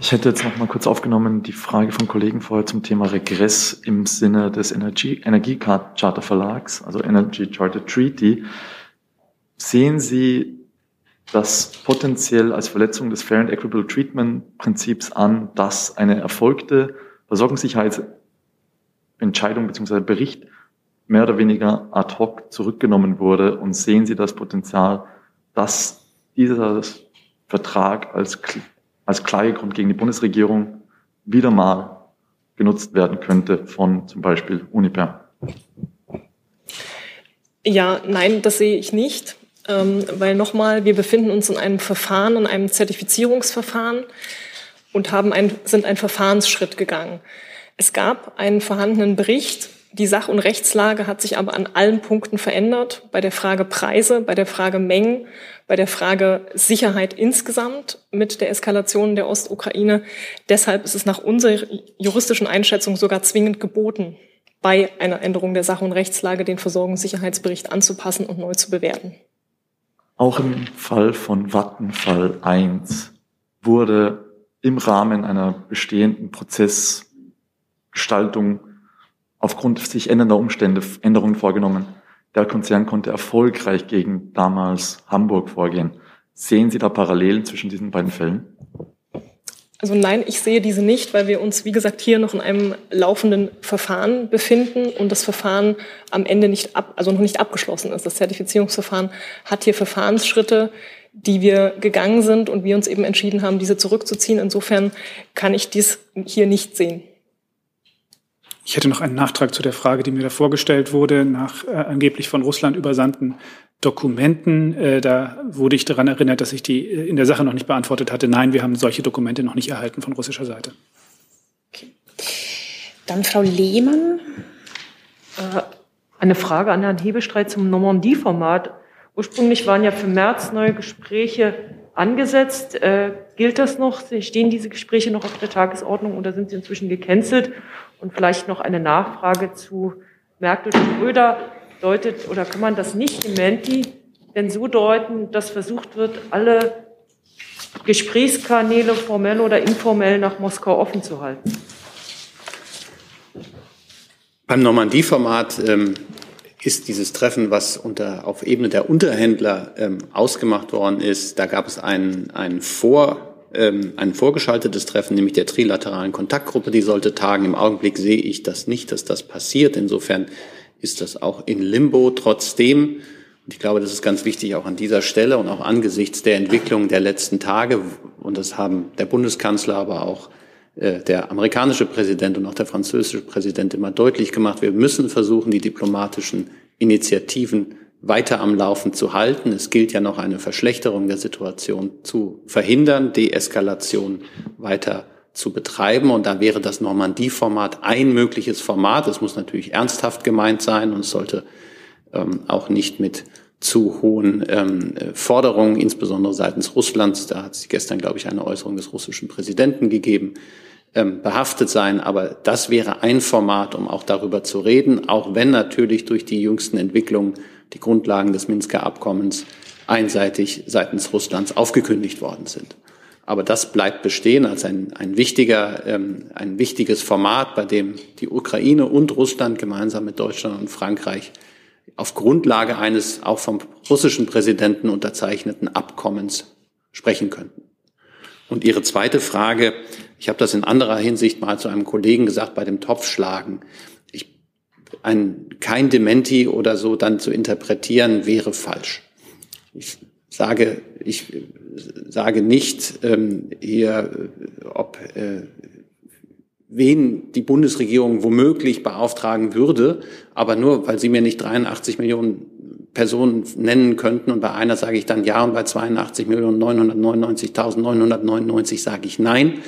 Ich hätte jetzt noch mal kurz aufgenommen die Frage vom Kollegen vorher zum Thema Regress im Sinne des Energie, Energiecharter Verlags, also Energy Charter Treaty. Sehen Sie das potenziell als Verletzung des Fair and Equitable Treatment Prinzips an, dass eine erfolgte Versorgungssicherheitsentscheidung bzw. Bericht mehr oder weniger ad hoc zurückgenommen wurde und sehen Sie das Potenzial, dass dieser Vertrag als, als Klagegrund gegen die Bundesregierung wieder mal genutzt werden könnte von zum Beispiel Uniper? Ja, nein, das sehe ich nicht, ähm, weil nochmal, wir befinden uns in einem Verfahren, in einem Zertifizierungsverfahren und haben ein, sind einen Verfahrensschritt gegangen. Es gab einen vorhandenen Bericht, die Sach- und Rechtslage hat sich aber an allen Punkten verändert, bei der Frage Preise, bei der Frage Mengen, bei der Frage Sicherheit insgesamt mit der Eskalation der Ostukraine. Deshalb ist es nach unserer juristischen Einschätzung sogar zwingend geboten, bei einer Änderung der Sach- und Rechtslage den Versorgungssicherheitsbericht anzupassen und neu zu bewerten. Auch im Fall von Vattenfall 1 wurde im Rahmen einer bestehenden Prozessgestaltung aufgrund sich ändernder Umstände Änderungen vorgenommen. Der Konzern konnte erfolgreich gegen damals Hamburg vorgehen. Sehen Sie da Parallelen zwischen diesen beiden Fällen? Also nein, ich sehe diese nicht, weil wir uns, wie gesagt, hier noch in einem laufenden Verfahren befinden und das Verfahren am Ende nicht ab, also noch nicht abgeschlossen ist. Das Zertifizierungsverfahren hat hier Verfahrensschritte, die wir gegangen sind und wir uns eben entschieden haben, diese zurückzuziehen. Insofern kann ich dies hier nicht sehen. Ich hätte noch einen Nachtrag zu der Frage, die mir da vorgestellt wurde, nach äh, angeblich von Russland übersandten Dokumenten. Äh, da wurde ich daran erinnert, dass ich die äh, in der Sache noch nicht beantwortet hatte. Nein, wir haben solche Dokumente noch nicht erhalten von russischer Seite. Okay. Dann Frau Lehmann. Äh, eine Frage an Herrn Hebestreit zum Normandie-Format. Ursprünglich waren ja für März neue Gespräche angesetzt. Äh, gilt das noch? Stehen diese Gespräche noch auf der Tagesordnung oder sind sie inzwischen gecancelt? Und vielleicht noch eine Nachfrage zu Merkel und Schröder. Deutet oder kann man das nicht im Menti denn so deuten, dass versucht wird, alle Gesprächskanäle formell oder informell nach Moskau offen zu halten? Beim Normandie-Format ähm, ist dieses Treffen, was unter, auf Ebene der Unterhändler ähm, ausgemacht worden ist, da gab es einen, einen Vor- ähm, ein vorgeschaltetes Treffen, nämlich der trilateralen Kontaktgruppe, die sollte tagen. Im Augenblick sehe ich das nicht, dass das passiert. Insofern ist das auch in Limbo. Trotzdem, und ich glaube, das ist ganz wichtig auch an dieser Stelle und auch angesichts der Entwicklung der letzten Tage, und das haben der Bundeskanzler, aber auch der amerikanische Präsident und auch der französische Präsident immer deutlich gemacht, wir müssen versuchen, die diplomatischen Initiativen weiter am Laufen zu halten. Es gilt ja noch eine Verschlechterung der Situation zu verhindern, Deeskalation weiter zu betreiben. Und da wäre das Normandie-Format ein mögliches Format. Es muss natürlich ernsthaft gemeint sein und sollte ähm, auch nicht mit zu hohen ähm, Forderungen, insbesondere seitens Russlands, da hat es gestern, glaube ich, eine Äußerung des russischen Präsidenten gegeben, ähm, behaftet sein. Aber das wäre ein Format, um auch darüber zu reden, auch wenn natürlich durch die jüngsten Entwicklungen die Grundlagen des Minsker Abkommens einseitig seitens Russlands aufgekündigt worden sind. Aber das bleibt bestehen als ein, ein, wichtiger, ähm, ein wichtiges Format, bei dem die Ukraine und Russland gemeinsam mit Deutschland und Frankreich auf Grundlage eines auch vom russischen Präsidenten unterzeichneten Abkommens sprechen könnten. Und Ihre zweite Frage, ich habe das in anderer Hinsicht mal zu einem Kollegen gesagt bei dem Topfschlagen. Ich, ein, kein Dementi oder so dann zu interpretieren wäre falsch. Ich sage, ich sage nicht ähm, hier, ob äh, wen die Bundesregierung womöglich beauftragen würde, aber nur, weil Sie mir nicht 83 Millionen Personen nennen könnten und bei einer sage ich dann ja und bei 82 Millionen 999.999 sage ich nein.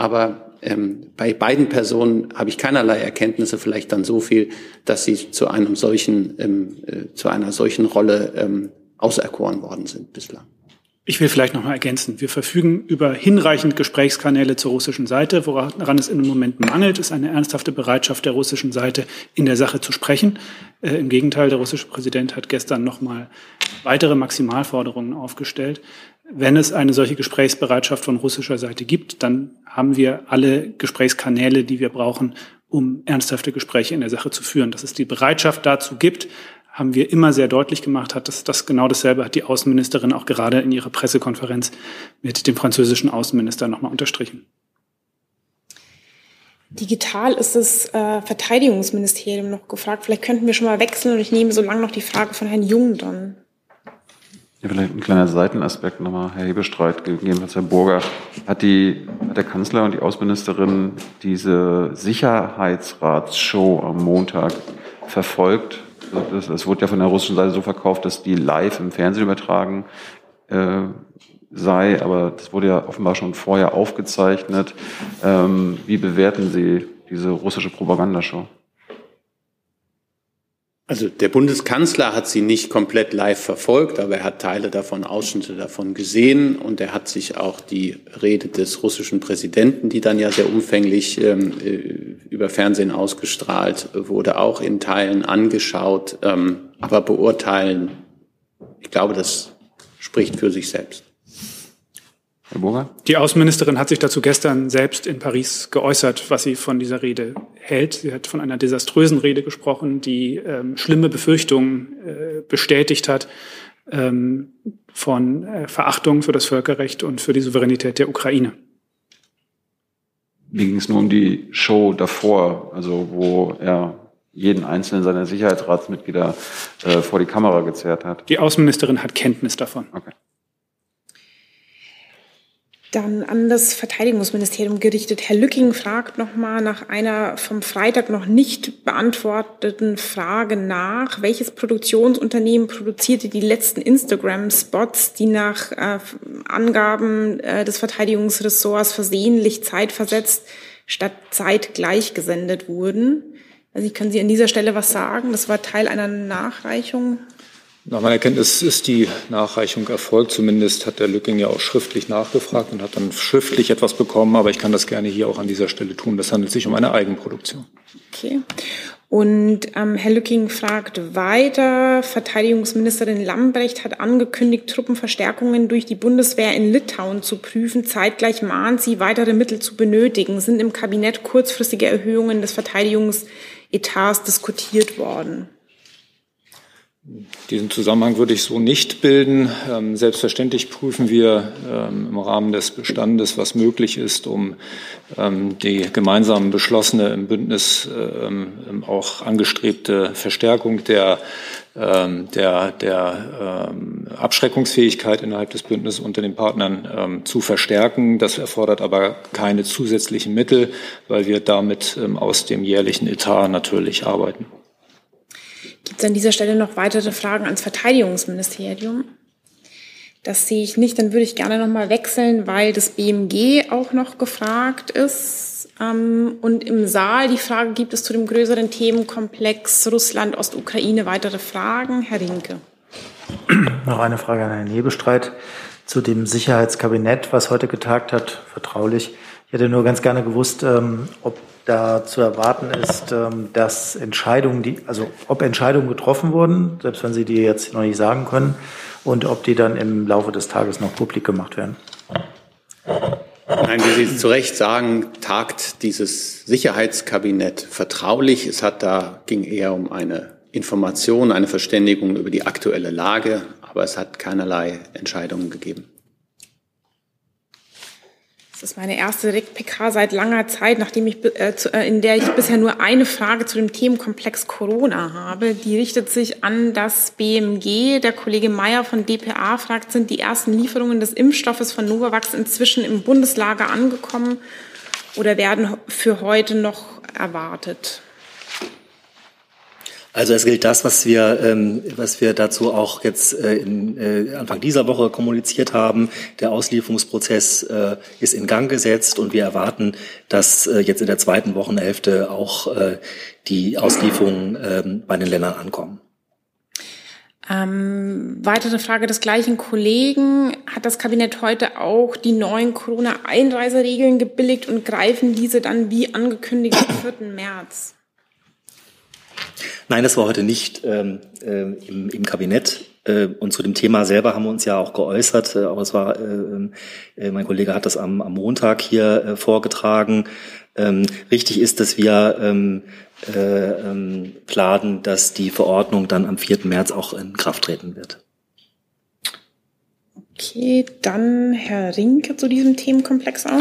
Aber ähm, bei beiden Personen habe ich keinerlei Erkenntnisse, vielleicht dann so viel, dass sie zu einem solchen, ähm, äh, zu einer solchen Rolle ähm, auserkoren worden sind bislang. Ich will vielleicht noch mal ergänzen. Wir verfügen über hinreichend Gesprächskanäle zur russischen Seite. Woran es im Moment mangelt, ist eine ernsthafte Bereitschaft der russischen Seite, in der Sache zu sprechen. Äh, Im Gegenteil, der russische Präsident hat gestern noch mal weitere Maximalforderungen aufgestellt. Wenn es eine solche Gesprächsbereitschaft von russischer Seite gibt, dann haben wir alle Gesprächskanäle, die wir brauchen, um ernsthafte Gespräche in der Sache zu führen. Dass es die Bereitschaft dazu gibt, haben wir immer sehr deutlich gemacht, hat dass das genau dasselbe hat die Außenministerin auch gerade in ihrer Pressekonferenz mit dem französischen Außenminister nochmal unterstrichen. Digital ist das äh, Verteidigungsministerium noch gefragt. Vielleicht könnten wir schon mal wechseln und ich nehme so lange noch die Frage von Herrn Jung dann. Ja, vielleicht ein kleiner Seitenaspekt nochmal, Herr Hebestreit, gegebenenfalls Herr Burger. Hat, die, hat der Kanzler und die Außenministerin diese Sicherheitsratsshow am Montag verfolgt? Es wurde ja von der russischen Seite so verkauft, dass die live im Fernsehen übertragen äh, sei, aber das wurde ja offenbar schon vorher aufgezeichnet. Ähm, wie bewerten Sie diese russische Propagandashow? Also der Bundeskanzler hat sie nicht komplett live verfolgt, aber er hat Teile davon, Ausschnitte davon gesehen und er hat sich auch die Rede des russischen Präsidenten, die dann ja sehr umfänglich ähm, äh, über Fernsehen ausgestrahlt wurde, auch in Teilen angeschaut. Ähm, aber beurteilen, ich glaube, das spricht für sich selbst. Herr Burger? Die Außenministerin hat sich dazu gestern selbst in Paris geäußert, was sie von dieser Rede hält. Sie hat von einer desaströsen Rede gesprochen, die ähm, schlimme Befürchtungen äh, bestätigt hat ähm, von äh, Verachtung für das Völkerrecht und für die Souveränität der Ukraine. Wie ging es nur um die Show davor, also wo er jeden einzelnen seiner Sicherheitsratsmitglieder äh, vor die Kamera gezerrt hat? Die Außenministerin hat Kenntnis davon. Okay dann an das Verteidigungsministerium gerichtet. Herr Lücking fragt nochmal nach einer vom Freitag noch nicht beantworteten Frage nach. Welches Produktionsunternehmen produzierte die letzten Instagram-Spots, die nach äh, Angaben äh, des Verteidigungsressorts versehentlich zeitversetzt statt zeitgleich gesendet wurden? Also können Sie an dieser Stelle was sagen? Das war Teil einer Nachreichung. Nach meiner Kenntnis ist die Nachreichung erfolgt. Zumindest hat der Lücking ja auch schriftlich nachgefragt und hat dann schriftlich etwas bekommen. Aber ich kann das gerne hier auch an dieser Stelle tun. Das handelt sich um eine Eigenproduktion. Okay. Und ähm, Herr Lücking fragt weiter. Verteidigungsministerin Lambrecht hat angekündigt, Truppenverstärkungen durch die Bundeswehr in Litauen zu prüfen. Zeitgleich mahnt sie, weitere Mittel zu benötigen. Sind im Kabinett kurzfristige Erhöhungen des Verteidigungsetats diskutiert worden? Diesen Zusammenhang würde ich so nicht bilden. Ähm, selbstverständlich prüfen wir ähm, im Rahmen des Bestandes, was möglich ist, um ähm, die gemeinsam beschlossene im Bündnis auch angestrebte Verstärkung der, der, der Abschreckungsfähigkeit innerhalb des Bündnisses unter den Partnern zu verstärken. Das erfordert aber keine zusätzlichen Mittel, weil wir damit aus dem jährlichen Etat natürlich arbeiten. Gibt es an dieser Stelle noch weitere Fragen ans Verteidigungsministerium? Das sehe ich nicht. Dann würde ich gerne noch mal wechseln, weil das BMG auch noch gefragt ist. Ähm, und im Saal die Frage, gibt es zu dem größeren Themenkomplex Russland, Ostukraine weitere Fragen? Herr Rinke. Noch eine Frage an Herrn Hebestreit zu dem Sicherheitskabinett, was heute getagt hat, vertraulich. Ich hätte nur ganz gerne gewusst, ähm, ob da zu erwarten ist, ähm, dass Entscheidungen, die, also ob Entscheidungen getroffen wurden, selbst wenn Sie die jetzt noch nicht sagen können, und ob die dann im Laufe des Tages noch publik gemacht werden. Nein, wie Sie zu Recht sagen, tagt dieses Sicherheitskabinett vertraulich. Es hat da, ging eher um eine Information, eine Verständigung über die aktuelle Lage, aber es hat keinerlei Entscheidungen gegeben. Das ist meine erste RIC-PK seit langer Zeit, nachdem ich, äh, äh, in der ich bisher nur eine Frage zu dem Themenkomplex Corona habe. Die richtet sich an das BMG. Der Kollege Mayer von dpa fragt, sind die ersten Lieferungen des Impfstoffes von Novavax inzwischen im Bundeslager angekommen oder werden für heute noch erwartet? Also es gilt das, was wir, ähm, was wir dazu auch jetzt äh, in, äh, Anfang dieser Woche kommuniziert haben. Der Auslieferungsprozess äh, ist in Gang gesetzt und wir erwarten, dass äh, jetzt in der zweiten Wochenhälfte auch äh, die Auslieferungen äh, bei den Ländern ankommen. Ähm, weitere Frage des gleichen Kollegen. Hat das Kabinett heute auch die neuen Corona-Einreiseregeln gebilligt und greifen diese dann wie angekündigt am 4. März? Nein, das war heute nicht ähm, äh, im, im Kabinett. Äh, und zu dem Thema selber haben wir uns ja auch geäußert. Äh, aber es war, äh, mein Kollege hat das am, am Montag hier vorgetragen. Ähm, richtig ist, dass wir ähm, äh, ähm, planen, dass die Verordnung dann am 4. März auch in Kraft treten wird. Okay, dann Herr Rinke zu diesem Themenkomplex auch.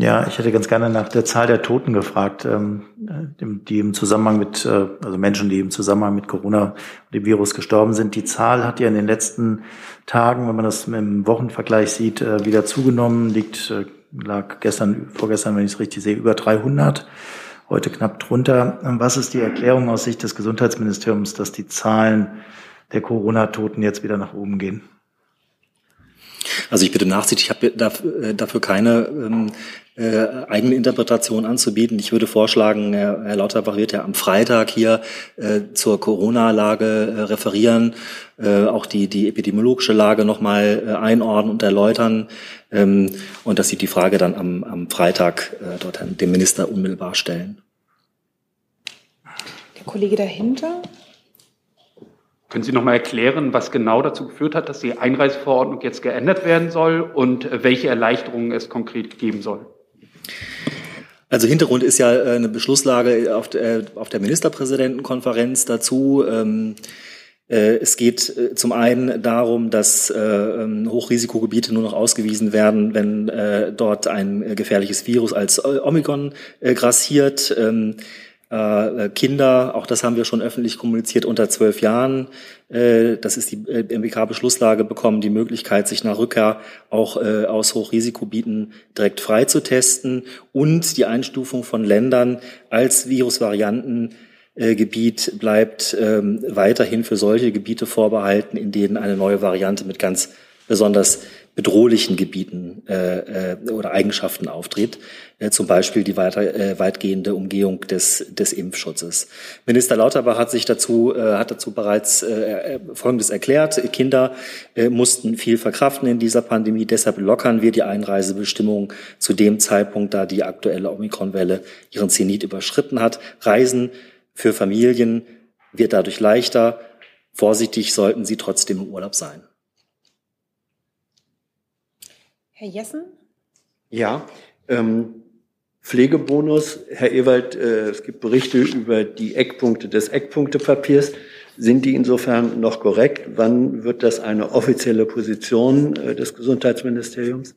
Ja, ich hätte ganz gerne nach der Zahl der Toten gefragt, ähm, die im Zusammenhang mit, äh, also Menschen, die im Zusammenhang mit Corona und dem Virus gestorben sind. Die Zahl hat ja in den letzten Tagen, wenn man das im Wochenvergleich sieht, äh, wieder zugenommen, liegt, äh, lag gestern, vorgestern, wenn ich es richtig sehe, über 300, heute knapp drunter. Was ist die Erklärung aus Sicht des Gesundheitsministeriums, dass die Zahlen der Corona-Toten jetzt wieder nach oben gehen? Also ich bitte Nachsicht, ich habe dafür, dafür keine ähm, äh, eigene Interpretation anzubieten. Ich würde vorschlagen, Herr, Herr Lauterbach wird ja am Freitag hier äh, zur Corona-Lage äh, referieren, äh, auch die, die epidemiologische Lage nochmal äh, einordnen und erläutern ähm, und dass Sie die Frage dann am, am Freitag äh, dort dem Minister unmittelbar stellen. Der Kollege dahinter. Können Sie noch mal erklären, was genau dazu geführt hat, dass die Einreiseverordnung jetzt geändert werden soll und äh, welche Erleichterungen es konkret geben soll? Also Hintergrund ist ja äh, eine Beschlusslage auf der, der Ministerpräsidentenkonferenz dazu. Ähm, äh, es geht zum einen darum, dass ähm, Hochrisikogebiete nur noch ausgewiesen werden, wenn dort ein gefährliches Virus als Omikron grassiert. Ähm, äh, Kinder, auch das haben wir schon öffentlich kommuniziert, unter zwölf Jahren, äh, das ist die äh, MBK-Beschlusslage, bekommen die Möglichkeit, sich nach Rückkehr auch äh, aus Hochrisikogebieten direkt frei zu testen und die Einstufung von Ländern als Virusvariantengebiet bleibt ähm, weiterhin für solche Gebiete vorbehalten, in denen eine neue Variante mit ganz besonders bedrohlichen Gebieten äh, äh, oder Eigenschaften auftritt, äh, zum Beispiel die weiter, äh, weitgehende Umgehung des, des Impfschutzes. Minister Lauterbach hat sich dazu, äh, hat dazu bereits äh, äh, Folgendes erklärt. Kinder äh, mussten viel verkraften in dieser Pandemie, deshalb lockern wir die Einreisebestimmung zu dem Zeitpunkt, da die aktuelle Omikronwelle ihren Zenit überschritten hat. Reisen für Familien wird dadurch leichter. Vorsichtig sollten sie trotzdem im Urlaub sein. Herr Jessen? Ja, ähm, Pflegebonus. Herr Ewald, äh, es gibt Berichte über die Eckpunkte des Eckpunktepapiers. Sind die insofern noch korrekt? Wann wird das eine offizielle Position äh, des Gesundheitsministeriums?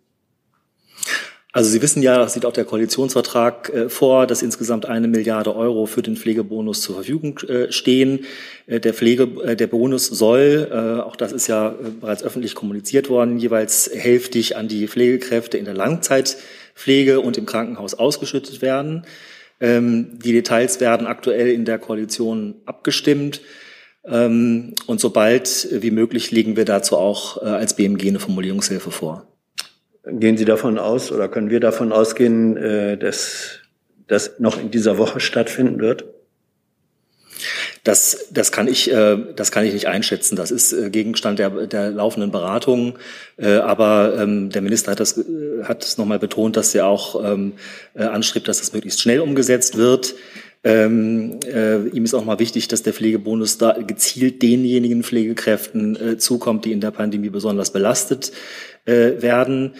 Also Sie wissen ja, das sieht auch der Koalitionsvertrag äh, vor, dass insgesamt eine Milliarde Euro für den Pflegebonus zur Verfügung äh, stehen. Äh, der Pflege, äh, der Bonus soll, äh, auch das ist ja äh, bereits öffentlich kommuniziert worden, jeweils hälftig an die Pflegekräfte in der Langzeitpflege und im Krankenhaus ausgeschüttet werden. Ähm, die Details werden aktuell in der Koalition abgestimmt. Ähm, und sobald wie möglich legen wir dazu auch als BMG eine Formulierungshilfe vor. Gehen Sie davon aus oder können wir davon ausgehen, äh, dass das noch in dieser Woche stattfinden wird? Das, das kann ich, äh, das kann ich nicht einschätzen. Das ist äh, Gegenstand der, der laufenden Beratungen. Aber ähm, der Minister hat das, hat es nochmal betont, dass er auch ähm, äh, anstrebt, dass das möglichst schnell umgesetzt wird. Ähm, äh, ihm ist auch mal wichtig, dass der Pflegebonus da gezielt denjenigen Pflegekräften äh, zukommt, die in der Pandemie besonders belastet äh, werden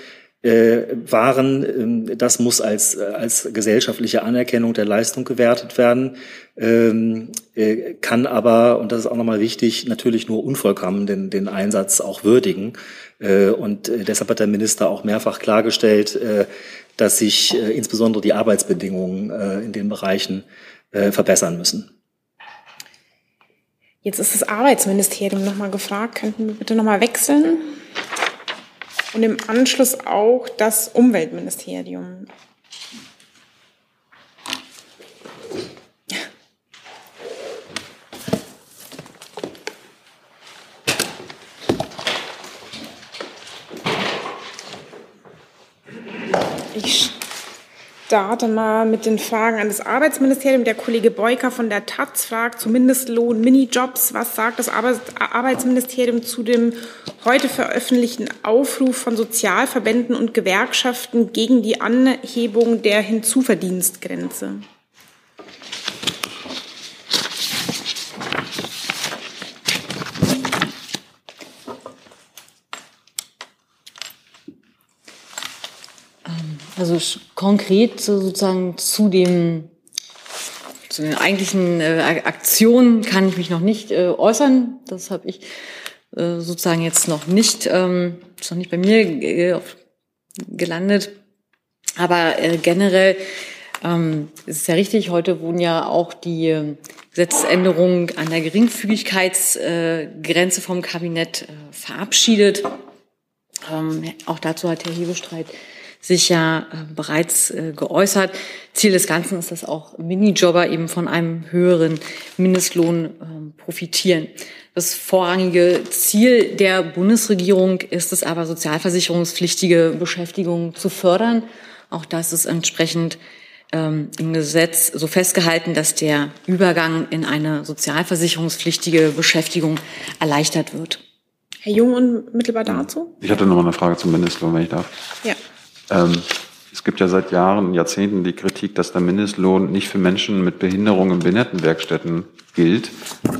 äh, waren. Ähm, das muss als, als gesellschaftliche Anerkennung der Leistung gewertet werden, ähm, äh, kann aber, und das ist auch nochmal wichtig, natürlich nur unvollkommen den, den Einsatz auch würdigen. Äh, und äh, deshalb hat der Minister auch mehrfach klargestellt, äh, dass sich äh, insbesondere die Arbeitsbedingungen äh, in den Bereichen äh, verbessern müssen. Jetzt ist das Arbeitsministerium nochmal gefragt. Könnten wir bitte nochmal wechseln? Und im Anschluss auch das Umweltministerium. Ich starte mal mit den Fragen an das Arbeitsministerium. Der Kollege Beuker von der Taz fragt zu Mindestlohn, Minijobs. Was sagt das Arbeitsministerium zu dem heute veröffentlichten Aufruf von Sozialverbänden und Gewerkschaften gegen die Anhebung der Hinzuverdienstgrenze? Also konkret sozusagen zu dem zu den eigentlichen äh, Aktionen kann ich mich noch nicht äh, äußern. Das habe ich äh, sozusagen jetzt noch nicht, ähm, ist noch nicht bei mir äh, gelandet. Aber äh, generell ähm, ist es ja richtig, heute wurden ja auch die äh, Gesetzesänderungen an der Geringfügigkeitsgrenze vom Kabinett äh, verabschiedet. Ähm, auch dazu hat Herr Hebestreit sich ja äh, bereits äh, geäußert. Ziel des Ganzen ist, dass auch Minijobber eben von einem höheren Mindestlohn ähm, profitieren. Das vorrangige Ziel der Bundesregierung ist es aber, sozialversicherungspflichtige Beschäftigung zu fördern. Auch das ist entsprechend ähm, im Gesetz so festgehalten, dass der Übergang in eine sozialversicherungspflichtige Beschäftigung erleichtert wird. Herr Jung, unmittelbar dazu? Ich hatte noch mal eine Frage zum Mindestlohn, wenn ich darf. Ja. Ähm, es gibt ja seit Jahren, Jahrzehnten die Kritik, dass der Mindestlohn nicht für Menschen mit Behinderung in Behindertenwerkstätten gilt.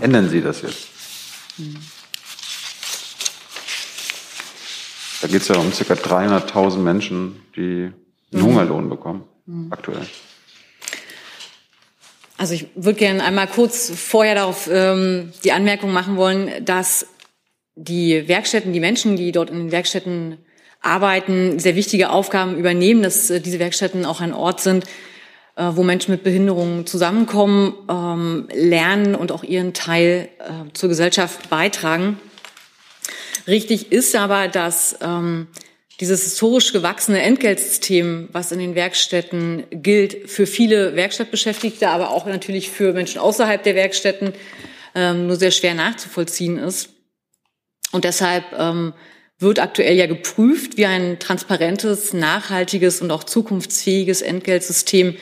Ändern Sie das jetzt? Da geht es ja um ca. 300.000 Menschen, die einen Hungerlohn bekommen, Mhm. aktuell. Also ich würde gerne einmal kurz vorher darauf ähm, die Anmerkung machen wollen, dass die Werkstätten, die Menschen, die dort in den Werkstätten arbeiten, sehr wichtige Aufgaben übernehmen, dass äh, diese Werkstätten auch ein Ort sind, äh, wo Menschen mit Behinderungen zusammenkommen, ähm, lernen und auch ihren Teil äh, zur Gesellschaft beitragen. Richtig ist aber, dass ähm, dieses historisch gewachsene Entgeltsystem, was in den Werkstätten gilt, für viele Werkstattbeschäftigte, aber auch natürlich für Menschen außerhalb der Werkstätten ähm, nur sehr schwer nachzuvollziehen ist. Und deshalb wird aktuell ja geprüft, wie ein transparentes, nachhaltiges und auch zukunftsfähiges Entgeltsystem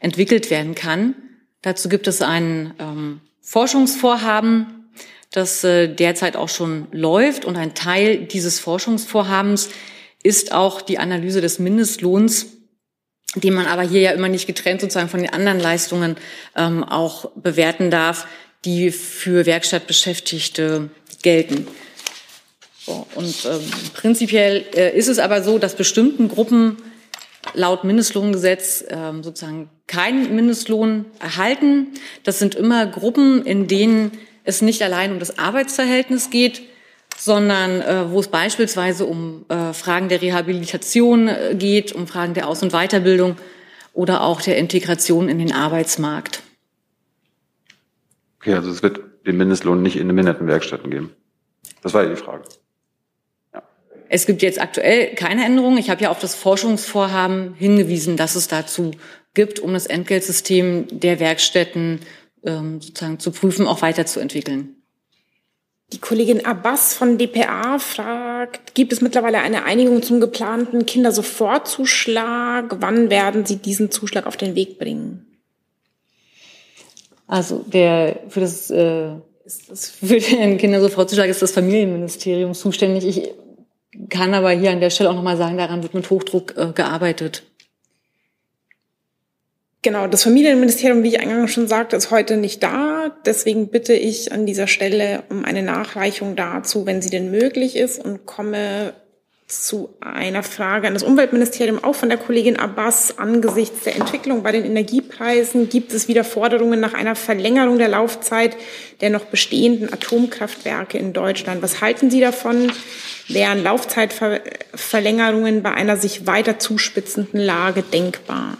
entwickelt werden kann. Dazu gibt es ein ähm, Forschungsvorhaben, das äh, derzeit auch schon läuft. Und ein Teil dieses Forschungsvorhabens ist auch die Analyse des Mindestlohns, den man aber hier ja immer nicht getrennt sozusagen von den anderen Leistungen ähm, auch bewerten darf, die für Werkstattbeschäftigte gelten. So, und ähm, prinzipiell äh, ist es aber so, dass bestimmten Gruppen laut Mindestlohngesetz ähm, sozusagen keinen Mindestlohn erhalten. Das sind immer Gruppen, in denen es nicht allein um das Arbeitsverhältnis geht, sondern äh, wo es beispielsweise um äh, Fragen der Rehabilitation äh, geht, um Fragen der Aus- und Weiterbildung oder auch der Integration in den Arbeitsmarkt. Okay, also es wird den Mindestlohn nicht in den Behindertenwerkstätten geben. Das war ja die Frage. Es gibt jetzt aktuell keine Änderungen. Ich habe ja auf das Forschungsvorhaben hingewiesen, das es dazu gibt, um das Entgeltsystem der Werkstätten ähm, sozusagen zu prüfen, auch weiterzuentwickeln. Die Kollegin Abbas von dpa fragt, gibt es mittlerweile eine Einigung zum geplanten Kindersofortzuschlag? Wann werden Sie diesen Zuschlag auf den Weg bringen? Also der für das, äh, für den Kindersofortzuschlag ist das Familienministerium zuständig. Ich kann aber hier an der Stelle auch nochmal sagen, daran wird mit Hochdruck äh, gearbeitet. Genau, das Familienministerium, wie ich eingangs schon sagte, ist heute nicht da. Deswegen bitte ich an dieser Stelle um eine Nachreichung dazu, wenn sie denn möglich ist, und komme zu einer Frage an das Umweltministerium, auch von der Kollegin Abbas. Angesichts der Entwicklung bei den Energiepreisen gibt es wieder Forderungen nach einer Verlängerung der Laufzeit der noch bestehenden Atomkraftwerke in Deutschland. Was halten Sie davon? Wären Laufzeitverlängerungen bei einer sich weiter zuspitzenden Lage denkbar?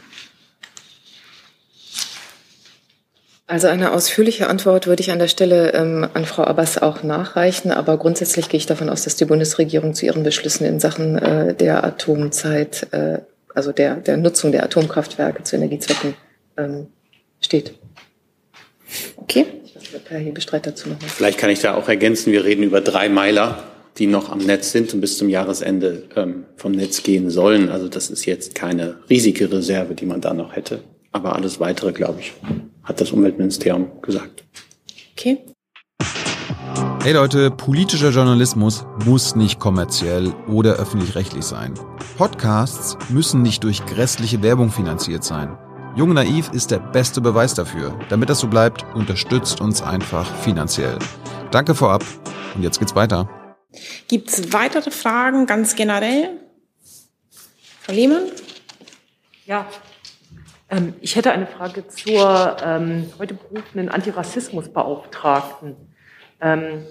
Also eine ausführliche Antwort würde ich an der Stelle ähm, an Frau Abbas auch nachreichen. Aber grundsätzlich gehe ich davon aus, dass die Bundesregierung zu ihren Beschlüssen in Sachen äh, der Atomzeit, äh, also der, der Nutzung der Atomkraftwerke zu Energiezwecken ähm, steht. Okay. Herr Hebestreit dazu noch. Vielleicht kann ich da auch ergänzen, wir reden über drei Meiler, die noch am Netz sind und bis zum Jahresende ähm, vom Netz gehen sollen. Also das ist jetzt keine riesige Reserve, die man da noch hätte. Aber alles Weitere, glaube ich, hat das Umweltministerium gesagt. Okay. Hey Leute, politischer Journalismus muss nicht kommerziell oder öffentlich-rechtlich sein. Podcasts müssen nicht durch grässliche Werbung finanziert sein. Jung Naiv ist der beste Beweis dafür. Damit das so bleibt, unterstützt uns einfach finanziell. Danke vorab und jetzt geht's weiter. Gibt es weitere Fragen ganz generell? Frau Lehmann? Ja, ähm, ich hätte eine Frage zur ähm, heute berufenen Antirassismusbeauftragten. Ähm,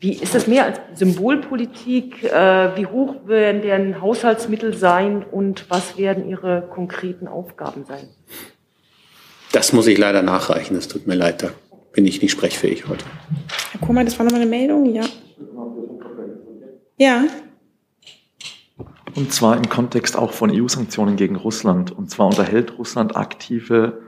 wie ist das mehr als Symbolpolitik? Äh, wie hoch werden deren Haushaltsmittel sein und was werden ihre konkreten Aufgaben sein? Das muss ich leider nachreichen. Es tut mir leid, da bin ich nicht sprechfähig heute. Herr Kummer, das war nochmal eine Meldung, ja. Ja. Und zwar im Kontext auch von EU-Sanktionen gegen Russland. Und zwar unterhält Russland aktive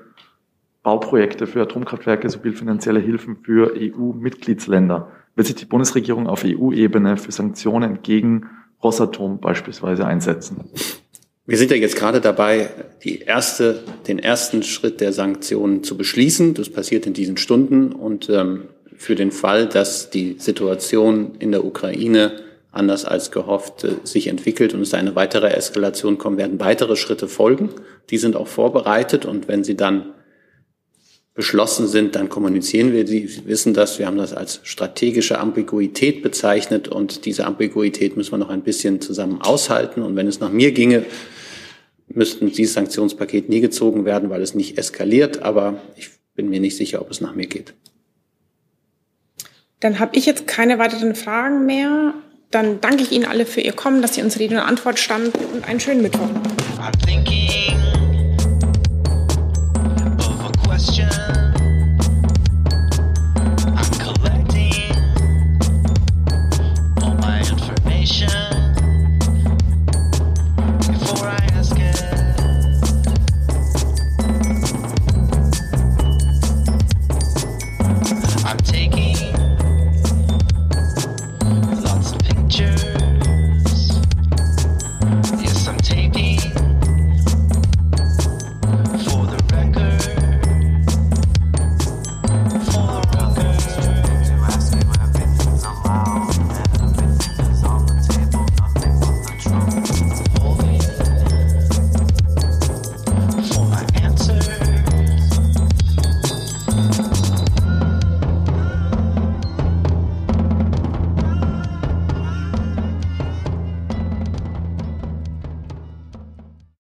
Bauprojekte für Atomkraftwerke sowie finanzielle Hilfen für EU-Mitgliedsländer. Wird sich die Bundesregierung auf EU-Ebene für Sanktionen gegen Rosatom beispielsweise einsetzen? Wir sind ja jetzt gerade dabei, die erste, den ersten Schritt der Sanktionen zu beschließen. Das passiert in diesen Stunden. Und ähm, für den Fall, dass die Situation in der Ukraine anders als gehofft äh, sich entwickelt und es eine weitere Eskalation kommt, werden weitere Schritte folgen. Die sind auch vorbereitet und wenn sie dann beschlossen sind, dann kommunizieren wir. Sie wissen das, wir haben das als strategische Ambiguität bezeichnet und diese Ambiguität müssen wir noch ein bisschen zusammen aushalten. Und wenn es nach mir ginge, müssten dieses Sanktionspaket nie gezogen werden, weil es nicht eskaliert. Aber ich bin mir nicht sicher, ob es nach mir geht. Dann habe ich jetzt keine weiteren Fragen mehr. Dann danke ich Ihnen alle für Ihr Kommen, dass Sie uns Rede und Antwort standen und einen schönen Mittwoch.